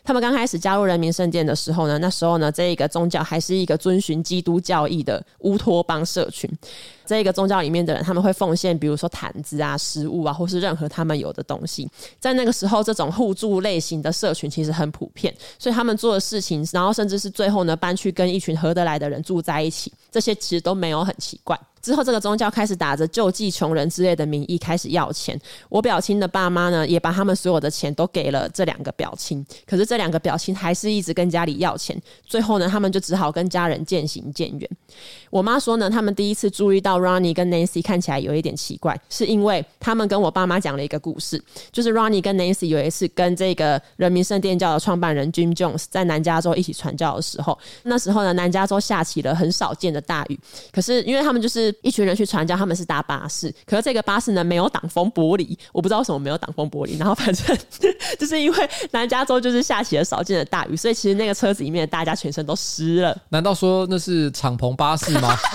他们刚开始加入人民圣殿的时候呢，那时候呢这一个宗教还是一个遵循基督教义的乌托邦社群。这一个宗教里面的人，他们会奉献，比如说毯子啊、食物啊，或是任何他们有的东西。在那个时候，这种互助类型的社群其实很普遍，所以他们做的事情，然后甚至是最后呢搬去跟一群合得来的人住在一起，这些其实都没有很奇怪。之后，这个宗教开始打着救济穷人之类的名义开始要钱。我表亲的爸妈呢，也把他们所有的钱都给了这两个表亲。可是这两个表亲还是一直跟家里要钱。最后呢，他们就只好跟家人渐行渐远。我妈说呢，他们第一次注意到 Ronnie 跟 Nancy 看起来有一点奇怪，是因为他们跟我爸妈讲了一个故事，就是 Ronnie 跟 Nancy 有一次跟这个人民圣殿教的创办人 Jim Jones 在南加州一起传教的时候，那时候呢，南加州下起了很少见的大雨。可是因为他们就是一群人去传教，他们是搭巴士，可是这个巴士呢没有挡风玻璃，我不知道为什么没有挡风玻璃。然后反正 就是因为南加州就是下起了少见的大雨，所以其实那个车子里面大家全身都湿了。难道说那是敞篷巴士吗？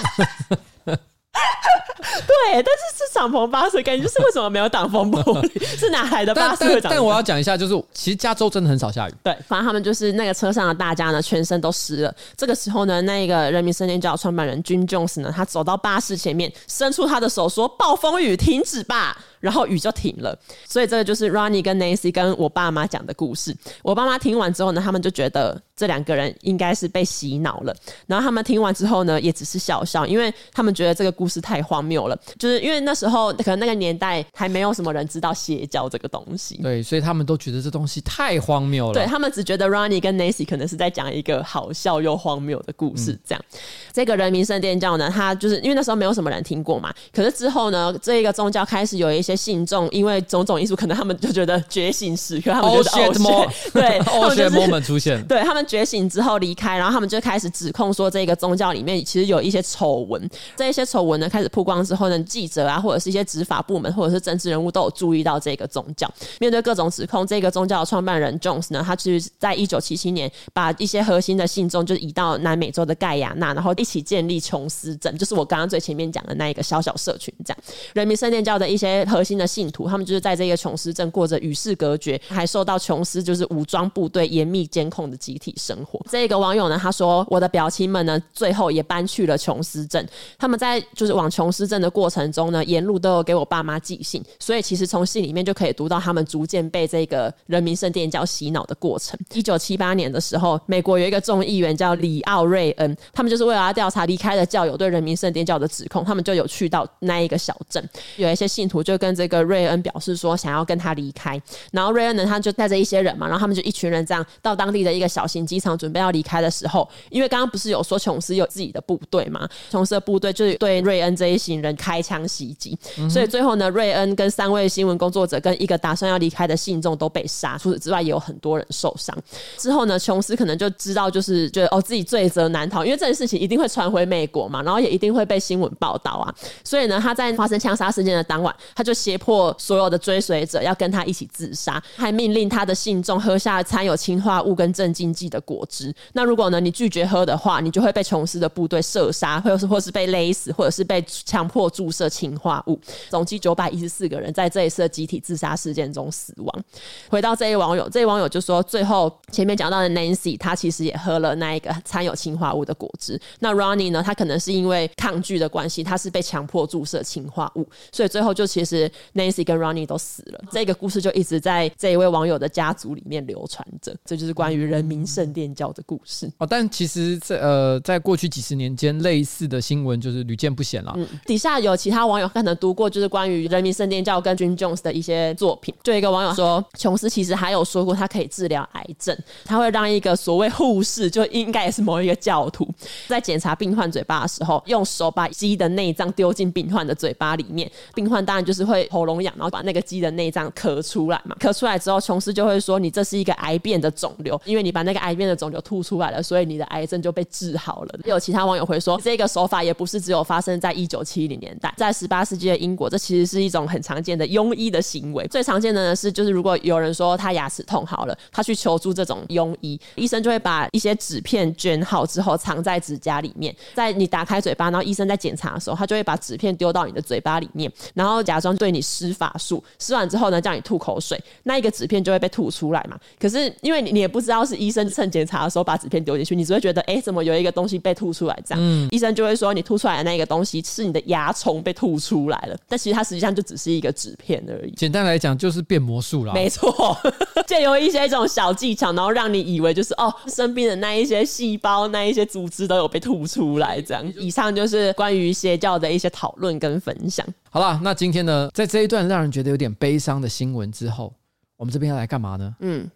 对，但是是敞篷巴士，感觉就是为什么没有挡风玻璃？是哪来的巴士但？但我要讲一下，就是其实加州真的很少下雨。对，反正他们就是那个车上的大家呢，全身都湿了。这个时候呢，那个人民圣殿教创办人 Jim Jones 呢，他走到巴士前面，伸出他的手说：“暴风雨停止吧。”然后雨就停了。所以这个就是 Ronnie 跟 Nancy 跟我爸妈讲的故事。我爸妈听完之后呢，他们就觉得这两个人应该是被洗脑了。然后他们听完之后呢，也只是笑笑，因为他们觉得这个故事太荒谬了。就是因为那时候可能那个年代还没有什么人知道邪教这个东西，对，所以他们都觉得这东西太荒谬了。对，他们只觉得 Ronnie 跟 Nancy 可能是在讲一个好笑又荒谬的故事。这样，这个人民圣殿教呢，他就是因为那时候没有什么人听过嘛。可是之后呢，这一个宗教开始有一些信众，因为种种因素，可能他们就觉得觉醒时刻，他们觉得 oh shit more，对，oh shit moment 出现，对他们觉醒之后离开，然后他们就开始指控说，这个宗教里面其实有一些丑闻。这一些丑闻呢，开始曝光之后呢，记者啊，或者是一些执法部门，或者是政治人物都有注意到这个宗教。面对各种指控，这个宗教的创办人 Jones 呢，他其实在一九七七年把一些核心的信众就移到南美洲的盖亚那，然后一起建立琼斯镇，就是我刚刚最前面讲的那一个小小社群。这样，人民圣殿教的一些核心的信徒，他们就是在这个琼斯镇过着与世隔绝，还受到琼斯就是武装部队严密监控的集体生活。这个网友呢，他说：“我的表亲们呢，最后也搬去了琼斯镇。他们在就是往琼斯镇的过程中呢，沿路都有给我爸妈寄信，所以其实从信里面就可以读到他们逐渐被这个人民圣殿教洗脑的过程。一九七八年的时候，美国有一个众议员叫里奥瑞恩，他们就是为了要调查离开的教友对人民圣殿教的指控，他们就有去到那一个小镇，有一些信徒就跟这个瑞恩表示说想要跟他离开，然后瑞恩呢，他就带着一些人嘛，然后他们就一群人这样到当地的一个小型机场准备要离开的时候，因为刚刚不是有说琼斯有自己的部队嘛，琼斯的部队就对瑞恩这一行人开枪袭击。所以最后呢，瑞恩跟三位新闻工作者跟一个打算要离开的信众都被杀。除此之外，也有很多人受伤。之后呢，琼斯可能就知道，就是觉得哦，自己罪责难逃，因为这件事情一定会传回美国嘛，然后也一定会被新闻报道啊。所以呢，他在发生枪杀事件的当晚，他就胁迫所有的追随者要跟他一起自杀，还命令他的信众喝下掺有氰化物跟镇静剂的果汁。那如果呢，你拒绝喝的话，你就会被琼斯的部队射杀，或者是或是被勒死，或者是被强迫注射氰化物。总计九百一十四个人在这一次的集体自杀事件中死亡。回到这一网友，这一网友就说，最后前面讲到的 Nancy，他其实也喝了那一个掺有氰化物的果汁。那 Ronnie 呢，他可能是因为抗拒的关系，他是被强迫注射氰化物，所以最后就其实 Nancy 跟 Ronnie 都死了。这个故事就一直在这一位网友的家族里面流传着。这就是关于人民圣殿教的故事。哦，但其实这呃，在过去几十年间，类似的新闻就是屡见不鲜了。嗯，底下有其他网友可能读过。就是关于人民圣殿教跟 Jim Jones 的一些作品，就一个网友说，琼斯其实还有说过，他可以治疗癌症，他会让一个所谓护士，就应该也是某一个教徒，在检查病患嘴巴的时候，用手把鸡的内脏丢进病患的嘴巴里面，病患当然就是会会喉咙痒，然后把那个鸡的内脏咳出来嘛，咳出来之后，琼斯就会说，你这是一个癌变的肿瘤，因为你把那个癌变的肿瘤吐出来了，所以你的癌症就被治好了。有其他网友会说，这个手法也不是只有发生在一九七零年代，在十八世纪的英国。这其实是一种很常见的庸医的行为。最常见的呢是，就是如果有人说他牙齿痛好了，他去求助这种庸医，医生就会把一些纸片卷好之后藏在指甲里面，在你打开嘴巴，然后医生在检查的时候，他就会把纸片丢到你的嘴巴里面，然后假装对你施法术，施完之后呢，叫你吐口水，那一个纸片就会被吐出来嘛。可是因为你你也不知道是医生趁检查的时候把纸片丢进去，你只会觉得哎、欸，怎么有一个东西被吐出来这样？嗯、医生就会说你吐出来的那个东西是你的牙虫被吐出来了，但其实它实际上就只是一个纸片而已。简单来讲就是变魔术了，没错，借由一些这种小技巧，然后让你以为就是哦，生病的那一些细胞、那一些组织都有被吐出来这样。以上就是关于邪教的一些讨论跟分享。好了，那今天呢，在这一段让人觉得有点悲伤的新闻之后，我们这边要来干嘛呢？嗯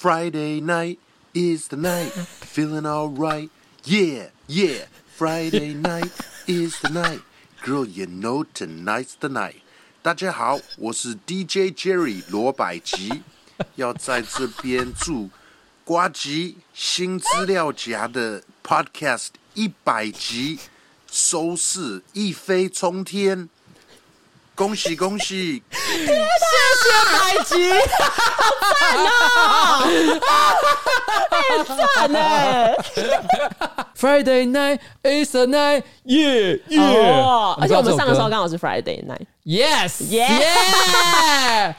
，Friday night is the night, feeling alright, yeah, yeah. Friday night is the night, girl, you know tonight's the night. 大家好，我是 DJ Jerry 罗百吉，要在这边祝瓜吉新资料夹的 Podcast 一百集收视一飞冲天。恭喜恭喜！谢谢百吉，好赞哦！太赞了！Friday night is a night, yeah yeah！而且我们上的时候刚好是 Friday night，Yes yeah！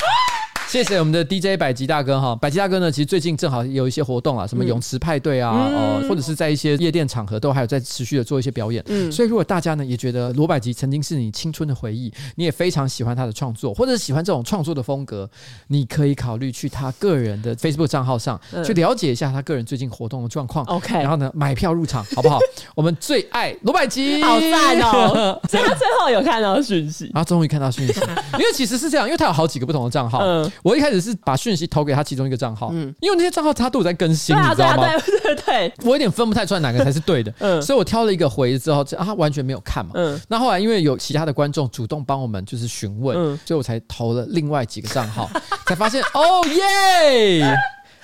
谢谢我们的 DJ 百吉大哥哈，百吉大哥呢，其实最近正好有一些活动啊，什么泳池派对啊，哦、嗯，或者是在一些夜店场合都还有在持续的做一些表演。嗯，所以如果大家呢也觉得罗百吉曾经是你青春的回忆，你也非常喜欢他的创作，或者是喜欢这种创作的风格，你可以考虑去他个人的 Facebook 账号上去了解一下他个人最近活动的状况。OK，然后呢买票入场好不好？我们最爱罗百吉，好赞哦！所以他最后有看到讯息，然 后终于看到讯息，因为其实是这样，因为他有好几个不同的账号。嗯。我一开始是把讯息投给他其中一个账号，嗯，因为那些账号他都有在更新，你知道吗？对对对对，我有点分不太出来哪个才是对的，嗯，所以我挑了一个回之后，啊，他完全没有看嘛，嗯，那后来因为有其他的观众主动帮我们就是询问，嗯，所以我才投了另外几个账号，才发现 哦耶。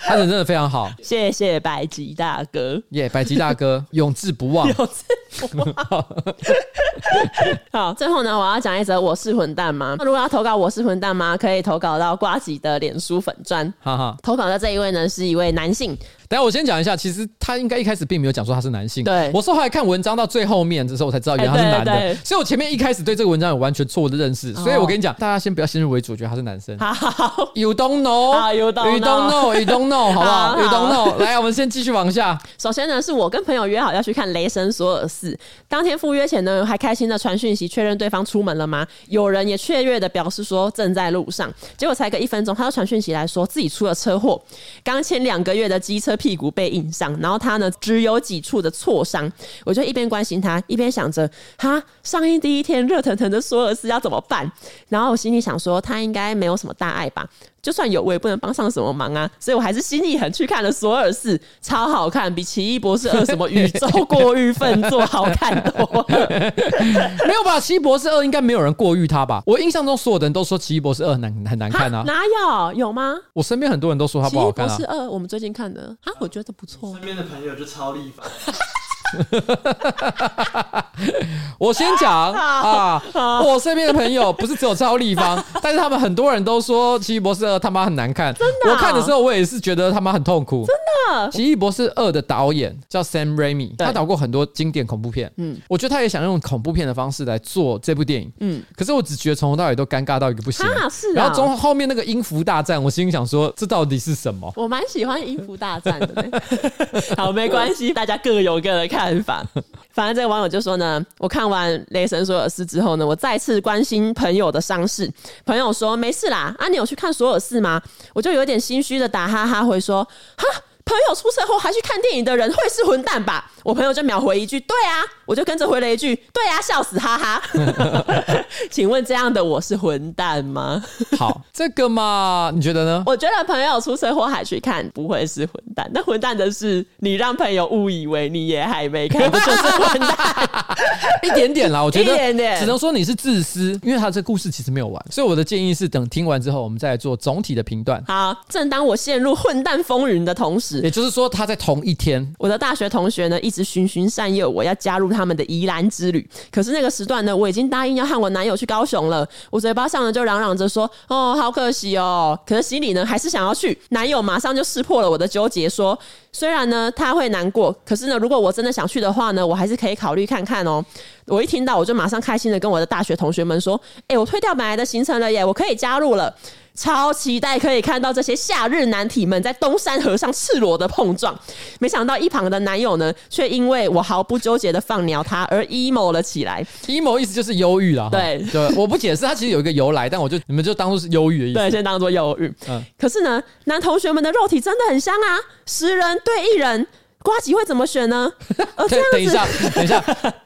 他人真的非常好，谢谢百吉大哥，耶，百吉大哥 永志不忘，永志不忘。好，最后呢，我要讲一则我是混蛋吗？那如果要投稿我是混蛋吗？可以投稿到瓜吉的脸书粉砖。投稿的这一位呢，是一位男性。等下我先讲一下，其实他应该一开始并没有讲说他是男性。对，我是后来看文章到最后面的时候，我才知道原来他是男的。所以我前面一开始对这个文章有完全错误的认识。所以我跟你讲，大家先不要先入为主，觉得他是男生。好，好，You don't know，You don't know，You don't know，好不好？You don't know。来，我们先继续往下。首先呢，是我跟朋友约好要去看雷神索尔四，当天赴约前呢，还开心的传讯息确认对方出门了吗？有人也雀跃的表示说正在路上，结果才隔一分钟，他就传讯息来说自己出了车祸，刚签两个月的机车屁股被硬伤。然后他呢，只有几处的挫伤，我就一边关心他，一边想着，哈，上映第一天热腾腾的索尔斯要怎么办？然后我心里想说，他应该没有什么大碍吧，就算有，我也不能帮上什么忙啊，所以我还是心一横去看了索尔四，超好看，比奇异博士二什么宇宙过誉粪作好看多。没有吧？奇异博士二应该没有人过誉他吧？我印象中所有的人都说奇异博士二很难很难看啊，哪有？有吗？我身边很多人都说他不好看啊。奇异博士二，我们最近看的啊，我觉得不错。身边的朋友就超立方。我先讲啊，我身边的朋友不是只有赵丽芳，但是他们很多人都说《奇异博士二》他妈很难看。真的，我看的时候我也是觉得他妈很痛苦。真的，《奇异博士二》的导演叫 Sam Raimi，他导过很多经典恐怖片。嗯，我觉得他也想用恐怖片的方式来做这部电影。嗯，可是我只觉得从头到尾都尴尬到一个不行。啊，是啊。然后中后面那个音符大战，我心里想说，这到底是什么？我蛮喜欢音符大战的。好，没关系，大家各有各的看。办法，反正这个网友就说呢，我看完《雷神索尔斯》之后呢，我再次关心朋友的伤势。朋友说没事啦，啊，你有去看索尔斯吗？我就有点心虚的打哈哈回说，哈。朋友出车祸还去看电影的人会是混蛋吧？我朋友就秒回一句：“对啊。”我就跟着回了一句：“对啊，笑死，哈哈。”请问这样的我是混蛋吗？好，这个嘛，你觉得呢？我觉得朋友出车祸还去看不会是混蛋，那混蛋的是你让朋友误以为你也还没看，不就是混蛋？一点点啦，我觉得只能说你是自私，因为他这故事其实没有完，所以我的建议是等听完之后，我们再来做总体的评断。好，正当我陷入混蛋风云的同时。也就是说，他在同一天，我的大学同学呢，一直循循善诱我要加入他们的宜兰之旅。可是那个时段呢，我已经答应要和我男友去高雄了。我嘴巴上呢就嚷嚷着说：“哦，好可惜哦。”可是心里呢还是想要去。男友马上就识破了我的纠结，说：“虽然呢他会难过，可是呢，如果我真的想去的话呢，我还是可以考虑看看哦。我一听到，我就马上开心的跟我的大学同学们说：“哎，我退掉本来的行程了耶，我可以加入了。”超期待可以看到这些夏日男体们在东山河上赤裸的碰撞，没想到一旁的男友呢，却因为我毫不纠结的放鸟他而 emo 了起来。emo 意思就是忧郁了，对对，我不解释，它其实有一个由来，但我就你们就当做是忧郁的意思，对，先当做忧郁。嗯，可是呢，男同学们的肉体真的很香啊，十人对一人，瓜吉会怎么选呢？呃，这样子，等一下，等一下。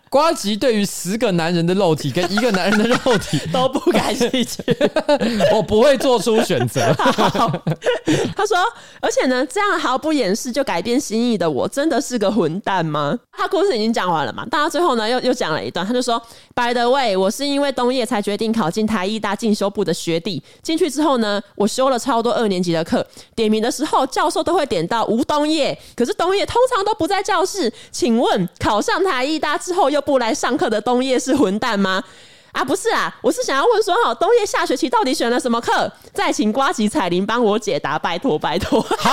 呱吉对于十个男人的肉体跟一个男人的肉体 都不感兴趣，我不会做出选择。他说，而且呢，这样毫不掩饰就改变心意的我，真的是个混蛋吗？他故事已经讲完了嘛？但他最后呢，又又讲了一段，他就说：“By the way，我是因为冬叶才决定考进台艺大进修部的学弟。进去之后呢，我修了超多二年级的课，点名的时候教授都会点到吴冬叶，可是冬叶通常都不在教室。请问考上台艺大之后又？”不来上课的冬叶是混蛋吗？啊，不是啊，我是想要问说，哈，冬叶下学期到底选了什么课？再请瓜吉彩铃帮我解答，拜托拜托。好，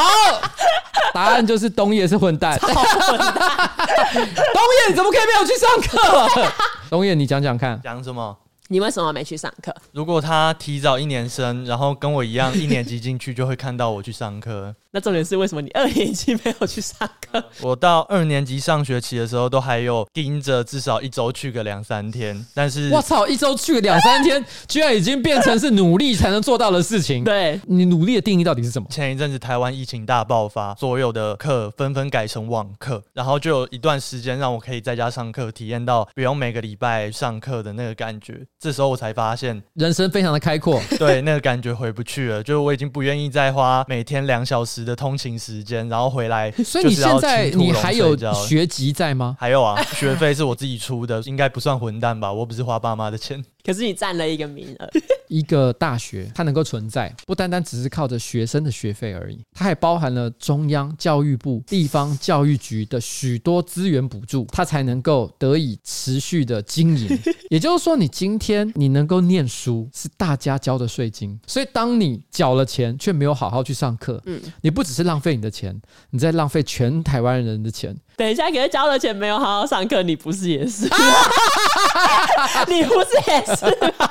答案就是冬叶是混蛋。混蛋冬叶你怎么可以没有去上课？冬叶，你讲讲看，讲什么？你为什么没去上课？如果他提早一年生，然后跟我一样一年级进去，就会看到我去上课。那重点是为什么你二年级没有去上课？我到二年级上学期的时候，都还有盯着至少一周去个两三天。但是我操，一周去个两三天，居然已经变成是努力才能做到的事情。对，你努力的定义到底是什么？前一阵子台湾疫情大爆发，所有的课纷纷改成网课，然后就有一段时间让我可以在家上课，体验到不用每个礼拜上课的那个感觉。这时候我才发现人生非常的开阔。对，那个感觉回不去了，就是我已经不愿意再花每天两小时的通勤时间。然后回来，所以你现在你还有学籍在吗？还有啊，学费是我自己出的，应该不算混蛋吧？我不是花爸妈的钱。可是你占了一个名额。一个大学它能够存在，不单单只是靠着学生的学费而已，它还包含了中央教育部、地方教育局的许多资源补助，它才能够得以持续的经营。也就是说，你今天你能够念书，是大家交的税金。所以，当你缴了钱却没有好好去上课，嗯，你不只是浪费你的钱，你在浪费全台湾人的钱。等一下，给他交了钱没有好好上课，你不是也是？你不是也是吗？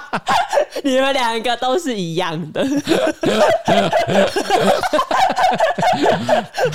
你们两个都是一样的。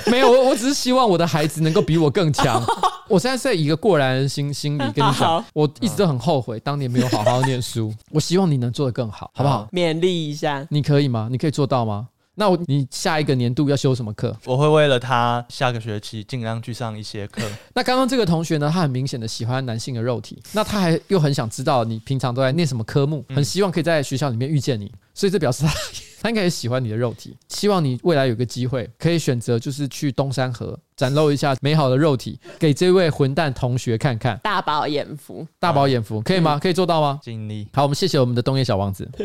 没有，我我只是希望我的孩子能够比我更强。我现在在一个过来人心心里跟你讲，我一直都很后悔当年没有好好念书。我希望你能做得更好，好不好？勉励一下，你可以吗？你可以做到吗？那我你下一个年度要修什么课？我会为了他下个学期尽量去上一些课。那刚刚这个同学呢，他很明显的喜欢男性的肉体，那他还又很想知道你平常都在念什么科目，很希望可以在学校里面遇见你，所以这表示他 他应该也喜欢你的肉体，希望你未来有个机会可以选择，就是去东山河展露一下美好的肉体，给这位混蛋同学看看，大饱眼福，大饱眼福，可以吗？可以做到吗？尽力。好，我们谢谢我们的东野小王子。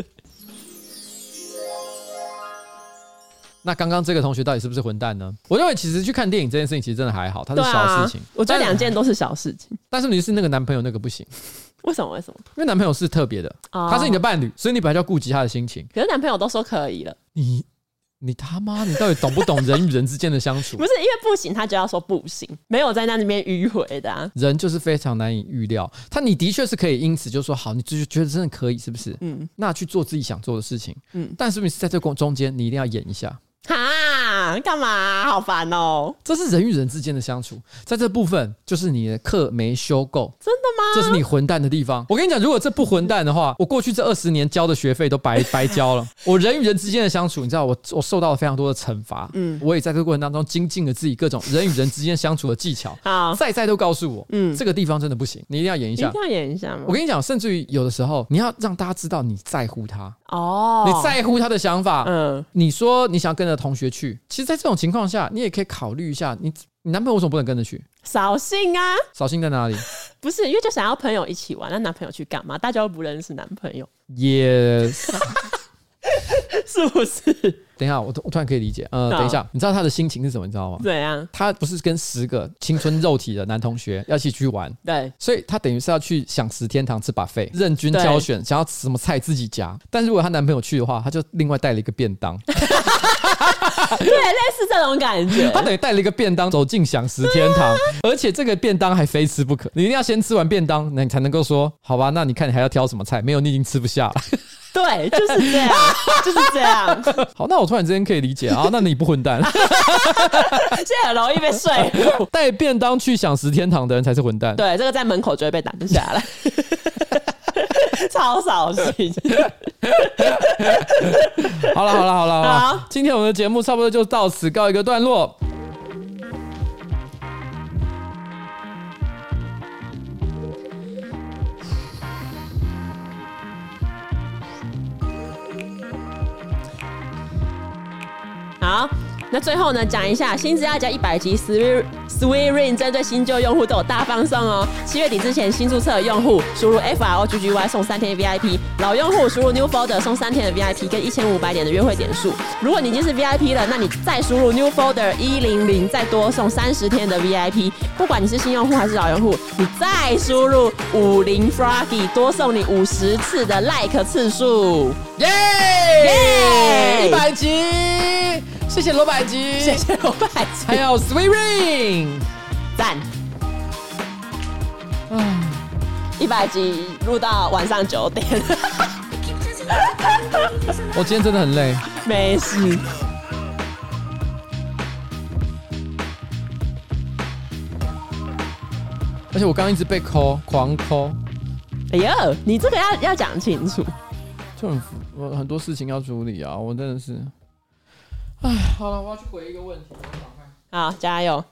那刚刚这个同学到底是不是混蛋呢？我认为其实去看电影这件事情其实真的还好，它是小事情。啊、我觉得两件都是小事情，但是你是那个男朋友那个不行。为什么？为什么？因为男朋友是特别的，他是你的伴侣，所以你本来就要顾及他的心情。可是男朋友都说可以了，你你他妈，你到底懂不懂人与人之间的相处？不是因为不行，他就要说不行，没有在那里面迂回的啊。人就是非常难以预料，他你的确是可以因此就说好，你就觉得真的可以，是不是？嗯，那去做自己想做的事情。嗯，但是你是在这过中间，你一定要演一下。哈，干嘛？好烦哦！这是人与人之间的相处，在这部分就是你的课没修够，真的吗？这是你混蛋的地方。我跟你讲，如果这不混蛋的话，我过去这二十年交的学费都白 白交了。我人与人之间的相处，你知道，我我受到了非常多的惩罚。嗯，我也在这个过程当中精进了自己各种人与人之间相处的技巧。好，再再都告诉我，嗯，这个地方真的不行，你一定要演一下，一定要演一下。我跟你讲，甚至于有的时候，你要让大家知道你在乎他哦，你在乎他的想法。嗯，你说你想要跟着同学去。其实，在这种情况下，你也可以考虑一下，你你男朋友为什么不能跟着去？扫兴啊！扫兴在哪里？不是，因为就想要朋友一起玩，那男朋友去干嘛？大家都不认识男朋友，也 Yes. 是不是？等一下，我我突然可以理解。呃，等一下，你知道他的心情是什么？你知道吗？怎样？他不是跟十个青春肉体的男同学 要一起去玩，对，所以他等于是要去享食天堂吃 buffet，任君挑选，想要吃什么菜自己夹。但如果她男朋友去的话，他就另外带了一个便当，对，类似这种感觉。他等于带了一个便当走进享食天堂，而且这个便当还非吃不可，你一定要先吃完便当，那你才能够说好吧？那你看你还要挑什么菜？没有，你已经吃不下了。对，就是这样，就是这样。好，那我突然之间可以理解啊，那你不混蛋，现在很容易被说服。带便当去享食天堂的人才是混蛋。对，这个在门口就会被拦下来，超扫兴。好了，好了，好了，好了，好今天我们的节目差不多就到此告一个段落。好，那最后呢，讲一下新资料夹一百集 Sweet Sweet Ring 针对新旧用户都有大放送哦。七月底之前新注册的用户输入 F R O G G Y 送三天的 VIP，老用户输入 New Folder 送三天的 VIP 跟一千五百点的约会点数。如果你已经是 VIP 了，那你再输入 New Folder 一零零，再多送三十天的 VIP。不管你是新用户还是老用户，你再输入五零 Froggy 多送你五十次的 Like 次数。耶耶一百集，谢谢罗百吉，谢谢罗百吉，还有 Sweet Ring。赞。一百集录到晚上九点，我今天真的很累。没事。而且我刚刚一直被 call，狂 call，哎呀，你这个要要讲清楚。就很我很多事情要处理啊，我真的是，哎，好了，我要去回一个问题。好，加油。